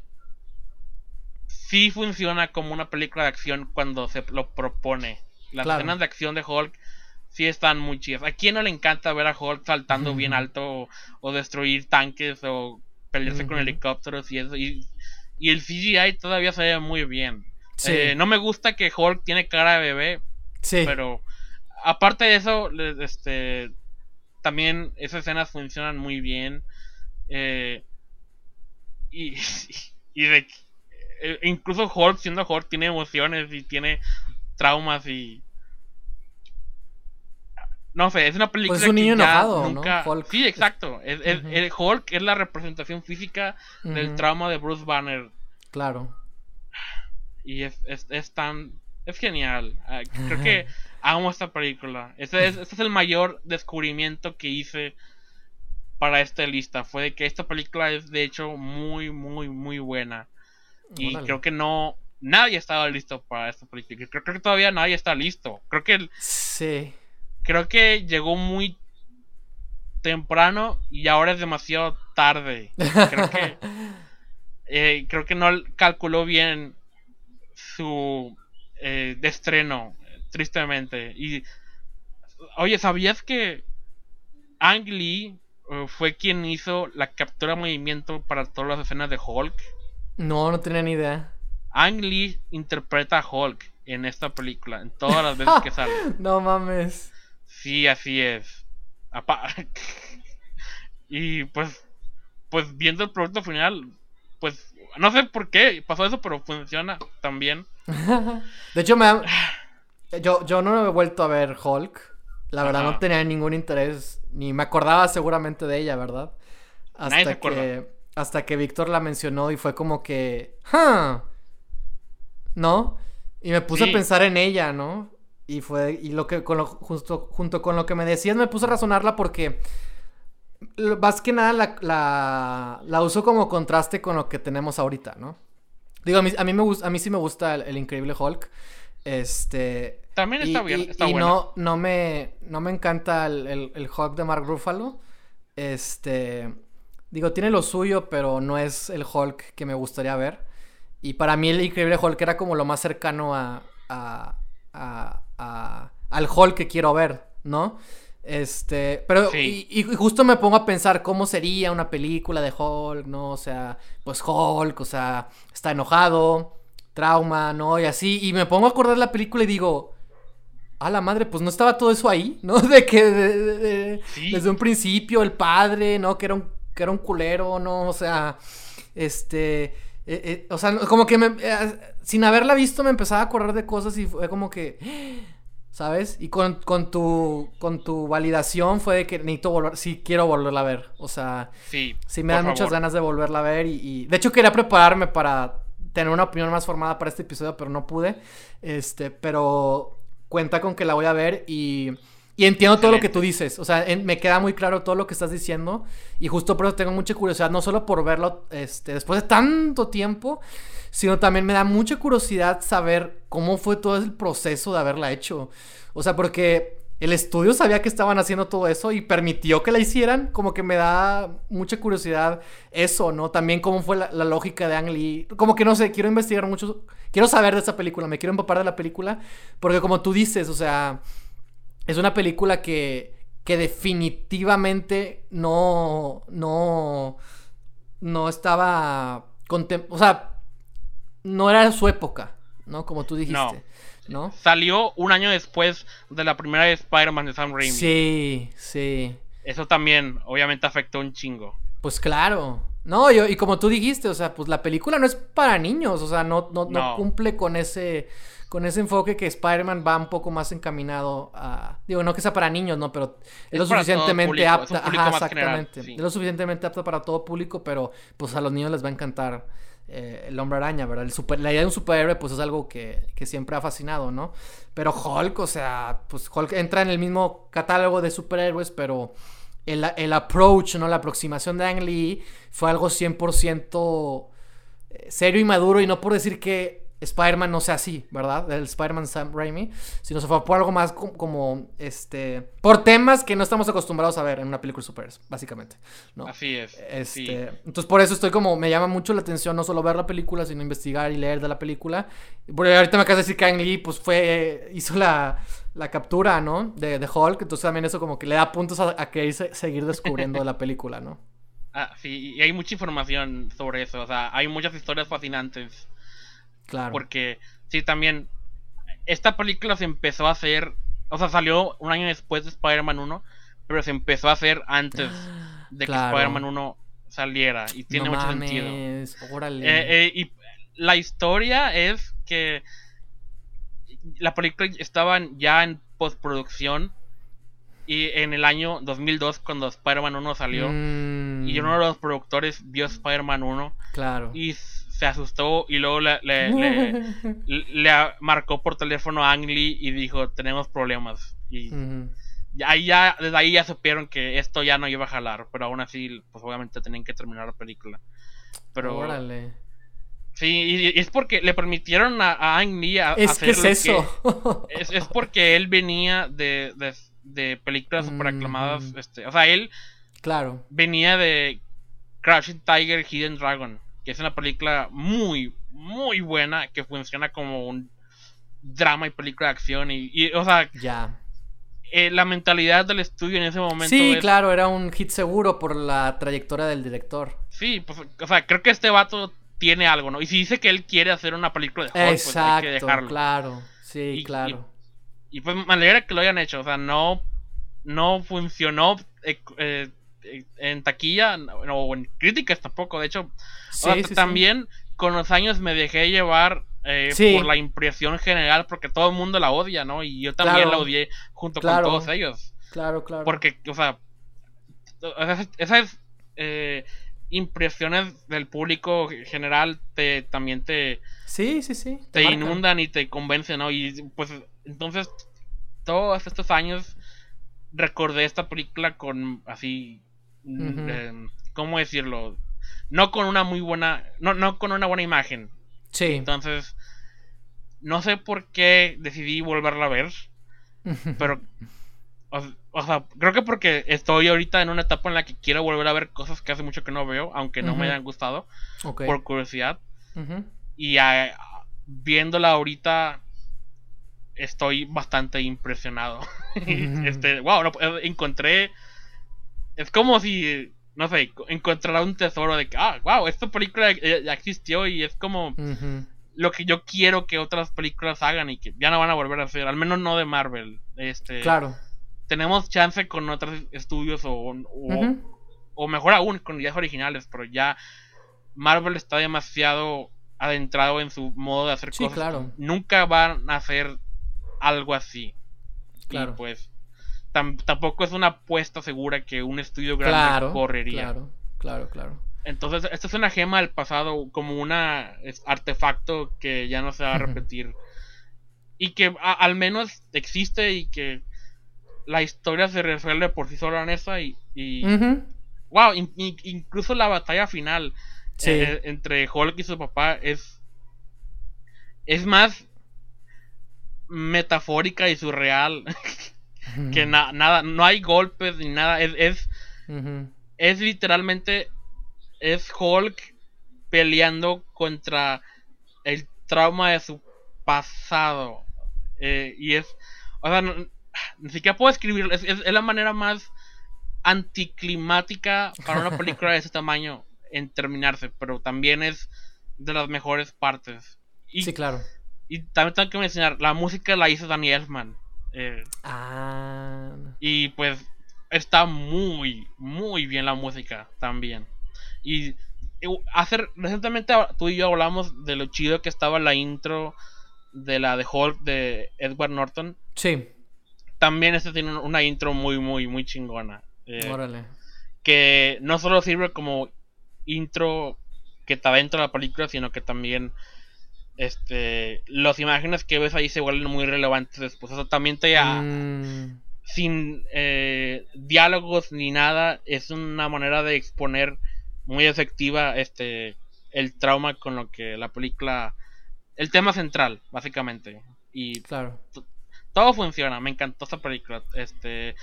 Speaker 1: sí funciona como una película de acción cuando se lo propone. Las
Speaker 2: Claro.
Speaker 1: escenas de acción de Hulk sí están muy chidas. ¿A quién no le encanta ver a Hulk saltando bien alto o, o destruir tanques o pelearse con helicópteros y eso? Y, y el CGI todavía se ve muy bien.
Speaker 2: Sí.
Speaker 1: Eh, no me gusta que Hulk tiene cara de bebé,
Speaker 2: sí.
Speaker 1: pero aparte de eso, este también esas escenas funcionan muy bien. eh, y, y de, eh, incluso Hulk, siendo Hulk, tiene emociones y tiene traumas y. No sé, es una película
Speaker 2: Pues es un niño enojado, ¿no?
Speaker 1: nunca.
Speaker 2: Hulk.
Speaker 1: Sí, exacto. Es- es-
Speaker 2: Ujú.
Speaker 1: el Hulk es la representación física del trauma de Bruce Banner.
Speaker 2: Claro.
Speaker 1: Y es, es, es tan. Es genial. Ah, creo que amo esta película. Este es, este es el mayor descubrimiento que hice para esta lista. Fue de que esta película es de hecho muy, muy, muy buena. Y
Speaker 2: Órale.
Speaker 1: creo que no. Nadie estaba listo para esta película. Creo, creo que todavía nadie está listo. Creo que el-
Speaker 2: Sí.
Speaker 1: Creo que llegó muy temprano y ahora es demasiado tarde. Creo que eh, creo que no calculó bien su eh, de estreno, tristemente. Y oye, ¿sabías que Ang Lee eh, fue quien hizo la captura de movimiento para todas las escenas de Hulk?
Speaker 2: No, no tenía ni idea.
Speaker 1: Ang Lee interpreta a Hulk en esta película, en todas las veces que sale.
Speaker 2: No mames.
Speaker 1: Sí, así es. Apa- y pues, pues viendo el producto final, pues no sé por qué pasó eso, pero funciona también.
Speaker 2: De hecho, me yo, yo no he vuelto a ver Hulk. La verdad,
Speaker 1: Ajá.
Speaker 2: no tenía ningún interés. Ni me acordaba seguramente de ella, ¿verdad?
Speaker 1: Nadie se
Speaker 2: Hasta
Speaker 1: acuerda.
Speaker 2: que. Hasta que Víctor la mencionó y fue como que. "Huh", ¿No? Y me puse
Speaker 1: Sí.
Speaker 2: a pensar en ella, ¿no? Y fue. Y lo que. Con lo, justo, junto con lo que me decías, me puse a razonarla porque. Más que nada la, la, la uso como contraste con lo que tenemos ahorita, ¿no? Digo, a mí, a mí, me a mí sí me gusta el, el Increíble Hulk. Este.
Speaker 1: También está
Speaker 2: y,
Speaker 1: bien,
Speaker 2: y-
Speaker 1: está
Speaker 2: y
Speaker 1: buena.
Speaker 2: no, no me, no me encanta el, el, el Hulk de Mark Ruffalo. Este. Digo, tiene lo suyo, pero no es el Hulk que me gustaría ver. Y para mí el Increíble Hulk era como lo más cercano a, a, a- a- al Hulk que quiero ver, ¿no? Este, pero
Speaker 1: Sí.
Speaker 2: y, y justo me pongo a pensar cómo sería una película de Hulk, ¿no? O sea, pues Hulk, o sea, está enojado, trauma, ¿no? Y así, y me pongo a acordar la película y digo, a la madre, pues no estaba todo eso ahí, ¿no? De que de- de- de-
Speaker 1: Sí.
Speaker 2: desde un principio el padre, ¿no? Que era un, que era un culero, ¿no? O sea, este, eh, eh, o sea, como que me, eh, sin haberla visto me empezaba a acordar de cosas y fue como que, ¿sabes? Y con, con tu, con tu validación fue de que necesito volver, sí quiero volverla a ver, o sea,
Speaker 1: Sí,
Speaker 2: sí me dan muchas ganas de volverla a ver y, y- de hecho quería prepararme para tener una opinión más formada para este episodio, pero no pude, este, pero cuenta con que la voy a ver y... Y entiendo todo lo que tú dices, o sea, en- me queda muy claro todo lo que estás diciendo y justo por eso tengo mucha curiosidad, no solo por verlo este, después de tanto tiempo, sino también me da mucha curiosidad saber cómo fue todo el proceso de haberla hecho. O sea, porque el estudio sabía que estaban haciendo todo eso y permitió que la hicieran. Como que me da mucha curiosidad eso, ¿no? También cómo fue la, lógica de Ang Lee. Como que no sé, quiero investigar mucho. Quiero saber de esa película, me quiero empapar de la película. Porque como tú dices, o sea, es una película que, que definitivamente no, no, no estaba, o sea, no era su época, ¿no? Como tú dijiste. ¿no?
Speaker 1: Salió un año después de la primera de Spider-Man de Sam Raimi.
Speaker 2: Sí, sí.
Speaker 1: Eso también, obviamente, afectó un chingo.
Speaker 2: Pues claro. No, yo, y como tú dijiste, o sea, pues la película no es para niños, o sea, no, no, cumple con ese, con ese enfoque que Spider-Man va un poco más encaminado a. Digo, no que sea para niños, ¿no? Pero es, lo suficientemente apta. Ajá, exactamente. Es lo suficientemente apta para todo público, pero pues a los niños les va a encantar eh, el hombre araña, ¿verdad? El super, la idea de un superhéroe, pues es algo que, siempre ha fascinado, ¿no? Pero Hulk, o sea, pues Hulk entra en el mismo catálogo de superhéroes, pero el, el approach, ¿no? La aproximación de Ang Lee fue algo 100% eh, serio y maduro, y no por decir que Spider-Man no sea así, ¿verdad? El Spider-Man Sam Raimi, sino se fue por algo más como, este, por temas que no estamos acostumbrados a ver en una película super, básicamente, ¿no?
Speaker 1: Así es.
Speaker 2: Este, Entonces por eso estoy como, me llama mucho la atención no solo ver la película, sino investigar y leer de la película. Porque ahorita me acabas de decir que Ang Lee, pues fue, hizo la, la captura, ¿no? De, de, Hulk, entonces también eso como que le da puntos a, a que seguir descubriendo la película, ¿no?
Speaker 1: Ah, sí, y hay mucha información sobre eso, o sea, hay muchas historias fascinantes
Speaker 2: Claro.
Speaker 1: Porque, sí, también, esta película se empezó a hacer, o sea, salió un año después de Spider-Man 1, pero se empezó a hacer antes de que Spider-Man 1 saliera. Y tiene mucho sentido.
Speaker 2: Órale.
Speaker 1: Eh, eh, y la historia es que la película estaba ya en postproducción. Y en el año 2002, cuando Spider-Man 1 salió, y uno de los productores vio Spider-Man 1.
Speaker 2: Claro.
Speaker 1: Y se asustó y luego le, le, marcó por teléfono a Ang Lee y dijo, tenemos problemas. Y ahí ya, desde ahí ya supieron que esto ya no iba a jalar, pero aún así, pues obviamente tenían que terminar la película. Pero...
Speaker 2: Órale.
Speaker 1: Sí, y, es porque le permitieron a, Ang Lee a,
Speaker 2: es que es eso.
Speaker 1: es, es, porque él venía de, de, películas super aclamadas. Este, o sea, él
Speaker 2: claro.
Speaker 1: venía de Crashing Tiger, Hidden Dragon que es una película muy, muy buena, que funciona como un drama y película de acción. Y, o sea,
Speaker 2: ya.
Speaker 1: Eh, la mentalidad del estudio en ese momento.
Speaker 2: Sí, claro, era un hit seguro por la trayectoria del director.
Speaker 1: Sí, pues, o sea, creo que este vato tiene algo, ¿no? Y si dice que él quiere hacer una película de Hulk, pues hay que dejarlo.
Speaker 2: Claro, sí, claro.
Speaker 1: Y, pues me alegra que lo hayan hecho, o sea, no, no funcionó eh, eh, en taquilla o en críticas tampoco. De hecho, también con los años me dejé llevar eh, por la impresión general porque todo el mundo la odia, ¿no? Y yo también la odié junto con todos ellos.
Speaker 2: Claro, claro.
Speaker 1: Porque, o sea, esas, eh, impresiones del público general te también te
Speaker 2: sí sí sí
Speaker 1: te, inundan y te convencen no y pues entonces todos estos años recordé esta película con así Em, ¿cómo decirlo? No con una muy buena, no, no con una buena imagen.
Speaker 2: Sí.
Speaker 1: Entonces, no sé por qué decidí volverla a ver, pero, o, sea, creo que porque estoy ahorita en una etapa en la que quiero volver a ver cosas que hace mucho que no veo, aunque no me hayan gustado, por curiosidad. Y viéndola ahorita, estoy bastante impresionado. este, wow, no, encontré es como si, no sé, encontrara un tesoro de que, ah, wow, esta película ya existió y es como lo que yo quiero que otras películas hagan y que ya no van a volver a hacer, al menos no de Marvel. Este,
Speaker 2: claro.
Speaker 1: Tenemos chance con otros estudios o, o, mejor aún con ideas originales, pero ya Marvel está demasiado adentrado en su modo de hacer cosas.
Speaker 2: Claro.
Speaker 1: Nunca van a hacer algo así.
Speaker 2: Claro.
Speaker 1: Y pues tampoco es una apuesta segura que un estudio grande correría.
Speaker 2: Claro, claro, claro.
Speaker 1: Entonces, esta es una gema del pasado, como un artefacto que ya no se va a repetir. y que al menos existe y que la historia se resuelve por sí sola en esa y... Wow, incluso la batalla final eh, entre Hulk y su papá es... Es más metafórica y surreal que nada, no hay golpes ni nada, es, es, es literalmente, es Hulk peleando contra el trauma de su pasado. Eh, y es, o sea, ni siquiera puedo escribirlo, es, es, la manera más anticlimática para una película de ese tamaño en terminarse, pero también es de las mejores partes.
Speaker 2: Y, sí, claro.
Speaker 1: Y también tengo que mencionar, la música la hizo Danny Elfman. Eh,
Speaker 2: ah.
Speaker 1: Y pues está muy, muy bien la música también. Y hacer recientemente tú y yo hablamos de lo chido que estaba la intro de la de Hulk de Edward Norton.
Speaker 2: Sí.
Speaker 1: También este tiene una intro muy, muy, muy chingona.
Speaker 2: Eh, Órale.
Speaker 1: Que no solo sirve como intro que está dentro de la película, sino que también este las imágenes que ves ahí se vuelven muy relevantes después. O sea, también te ya mm. sin eh, diálogos ni nada, es una manera de exponer muy efectiva este el trauma con lo que la película el tema central básicamente y
Speaker 2: claro
Speaker 1: todo funciona me encantó esta película este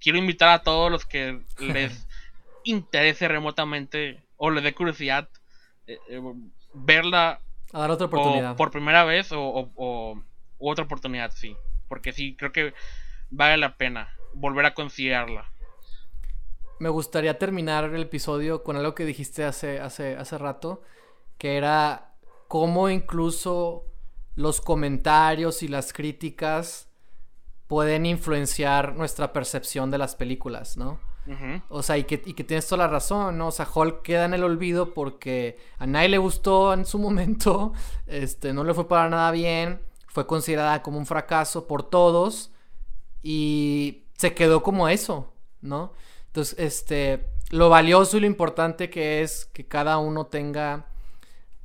Speaker 1: quiero invitar a todos los que les interese remotamente o les dé curiosidad eh, eh, verla
Speaker 2: a dar otra oportunidad.
Speaker 1: por primera vez o, o, otra oportunidad sí. Porque sí creo que vale la pena volver a considerarla
Speaker 2: me gustaría terminar el episodio con algo que dijiste hace, hace, hace rato, que era cómo incluso los comentarios y las críticas pueden influenciar nuestra percepción de las películas, ¿no? O sea, y que, y que tienes toda la razón, ¿no? O sea, Hulk queda en el olvido porque a nadie le gustó en su momento, este, no le fue para nada bien, fue considerada como un fracaso por todos y se quedó como eso, ¿no? Entonces, este, lo valioso y lo importante que es que cada uno tenga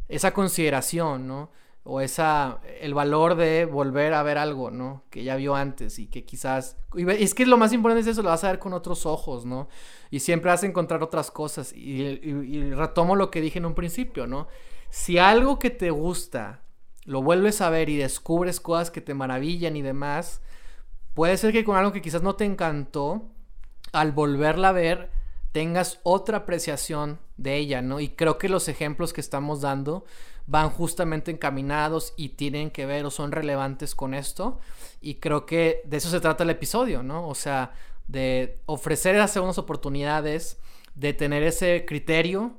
Speaker 2: esa consideración, ¿no? O esa, el valor de volver a ver algo, ¿no? Que ya vio antes y que quizás... Y es que lo más importante es eso, lo vas a ver con otros ojos, ¿no? Y siempre vas a encontrar otras cosas. Y, y retomo lo que dije en un principio, ¿no? Si algo que te gusta lo vuelves a ver y descubres cosas que te maravillan y demás, puede ser que con algo que quizás no te encantó, al volverla a ver tengas otra apreciación de ella, ¿no? Y creo que los ejemplos que estamos dando van justamente encaminados y tienen que ver o son relevantes con esto. Y creo que de eso se trata el episodio, ¿no? O sea, de ofrecer esas segundas oportunidades, de tener ese criterio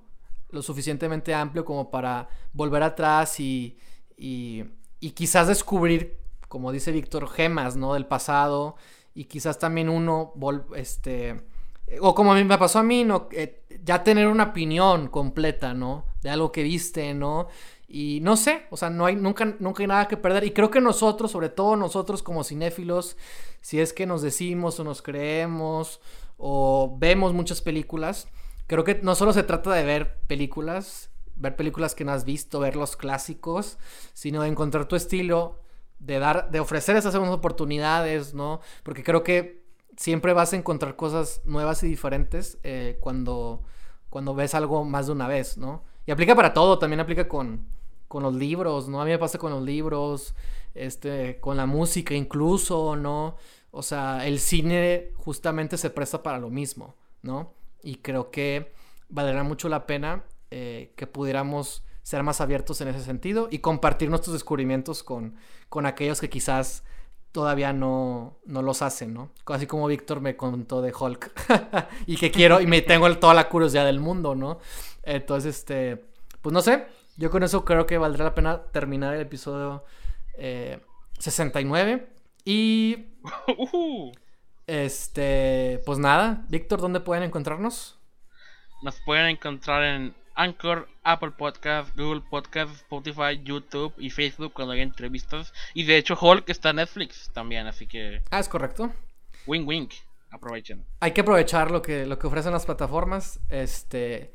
Speaker 2: lo suficientemente amplio como para volver atrás y, y, y quizás descubrir, como dice Víctor, gemas, ¿no? Del pasado y quizás también uno, este, o como a mí me pasó a mí, ¿no? Eh, ya tener una opinión completa, ¿no? De algo que viste, ¿no? Y no sé, o sea, no hay, nunca, nunca hay nada que perder. Y creo que nosotros, sobre todo nosotros como cinéfilos, si es que nos decimos o nos creemos o vemos muchas películas, creo que no solo se trata de ver películas, ver películas que no has visto, ver los clásicos, sino de encontrar tu estilo de dar, de ofrecer esas segundas oportunidades, ¿no? Porque creo que siempre vas a encontrar cosas nuevas y diferentes eh, cuando, cuando ves algo más de una vez, ¿no? Y aplica para todo, también aplica con, con los libros, ¿no? A mí me pasa con los libros, este, con la música incluso, ¿no? O sea, el cine justamente se presta para lo mismo, ¿no? Y creo que valdrá mucho la pena eh, que pudiéramos ser más abiertos en ese sentido y compartir nuestros descubrimientos con, con aquellos que quizás todavía no, no los hacen, ¿no? Así como Víctor me contó de Hulk y que quiero y me tengo toda la curiosidad del mundo, ¿no? Entonces, este, pues no sé, yo con eso creo que valdrá la pena terminar el episodio 69 eh, y... Este, pues nada, Víctor, ¿dónde pueden encontrarnos?
Speaker 1: Nos pueden encontrar en Anchor, Apple Podcast, Google Podcast, Spotify, YouTube y Facebook cuando hay entrevistas. Y de hecho Hulk está en Netflix también, así que...
Speaker 2: Ah, es correcto.
Speaker 1: Wing wing, aprovechen.
Speaker 2: Hay que aprovechar lo que, lo que ofrecen las plataformas. Este,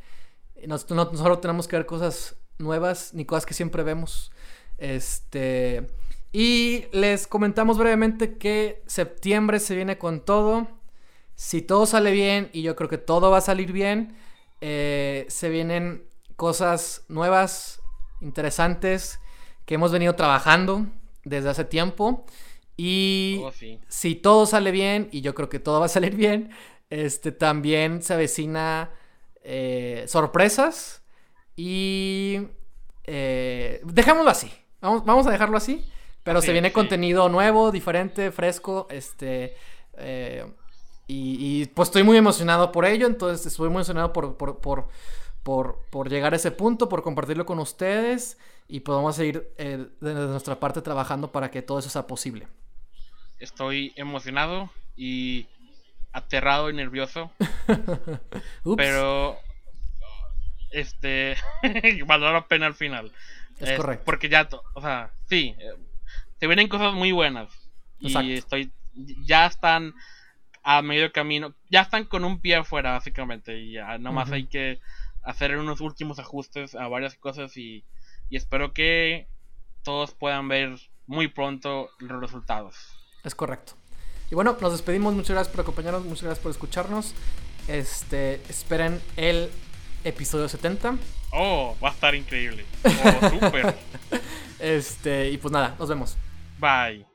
Speaker 2: no, no solo tenemos que ver cosas nuevas ni cosas que siempre vemos. Este, y les comentamos brevemente que septiembre se viene con todo. Si todo sale bien, y yo creo que todo va a salir bien, eh, se vienen cosas nuevas, interesantes, que hemos venido trabajando desde hace tiempo. Y
Speaker 1: Oh, sí.
Speaker 2: si todo sale bien, y yo creo que todo va a salir bien, este también se avecina eh, sorpresas. Y eh, dejémoslo así. Vamos, vamos a dejarlo así. Pero se viene
Speaker 1: sí.
Speaker 2: contenido nuevo, diferente, fresco. Este. eh, y, y, pues estoy muy emocionado por ello. Entonces estoy muy emocionado por, por, por, por, por llegar a ese punto, por compartirlo con ustedes. Y podamos seguir eh, de nuestra parte trabajando para que todo eso sea posible.
Speaker 1: Estoy emocionado y aterrado y nervioso. Pero este valió la pena al final.
Speaker 2: Es correcto.
Speaker 1: Porque ya, o sea, sí, eh, se vienen cosas muy buenas.
Speaker 2: Exacto.
Speaker 1: Y estoy, ya están a medio camino, ya están con un pie afuera básicamente. Y ya nomás
Speaker 2: Ujú.
Speaker 1: hay que hacer unos últimos ajustes a varias cosas y, y espero que todos puedan ver muy pronto los resultados.
Speaker 2: Es correcto. Y bueno, nos despedimos. Muchas gracias por acompañarnos. Muchas gracias por escucharnos. Este, esperen el episodio 70.
Speaker 1: Oh, va a estar increíble. Oh, súper.
Speaker 2: Este, y pues nada, nos vemos.
Speaker 1: Bye.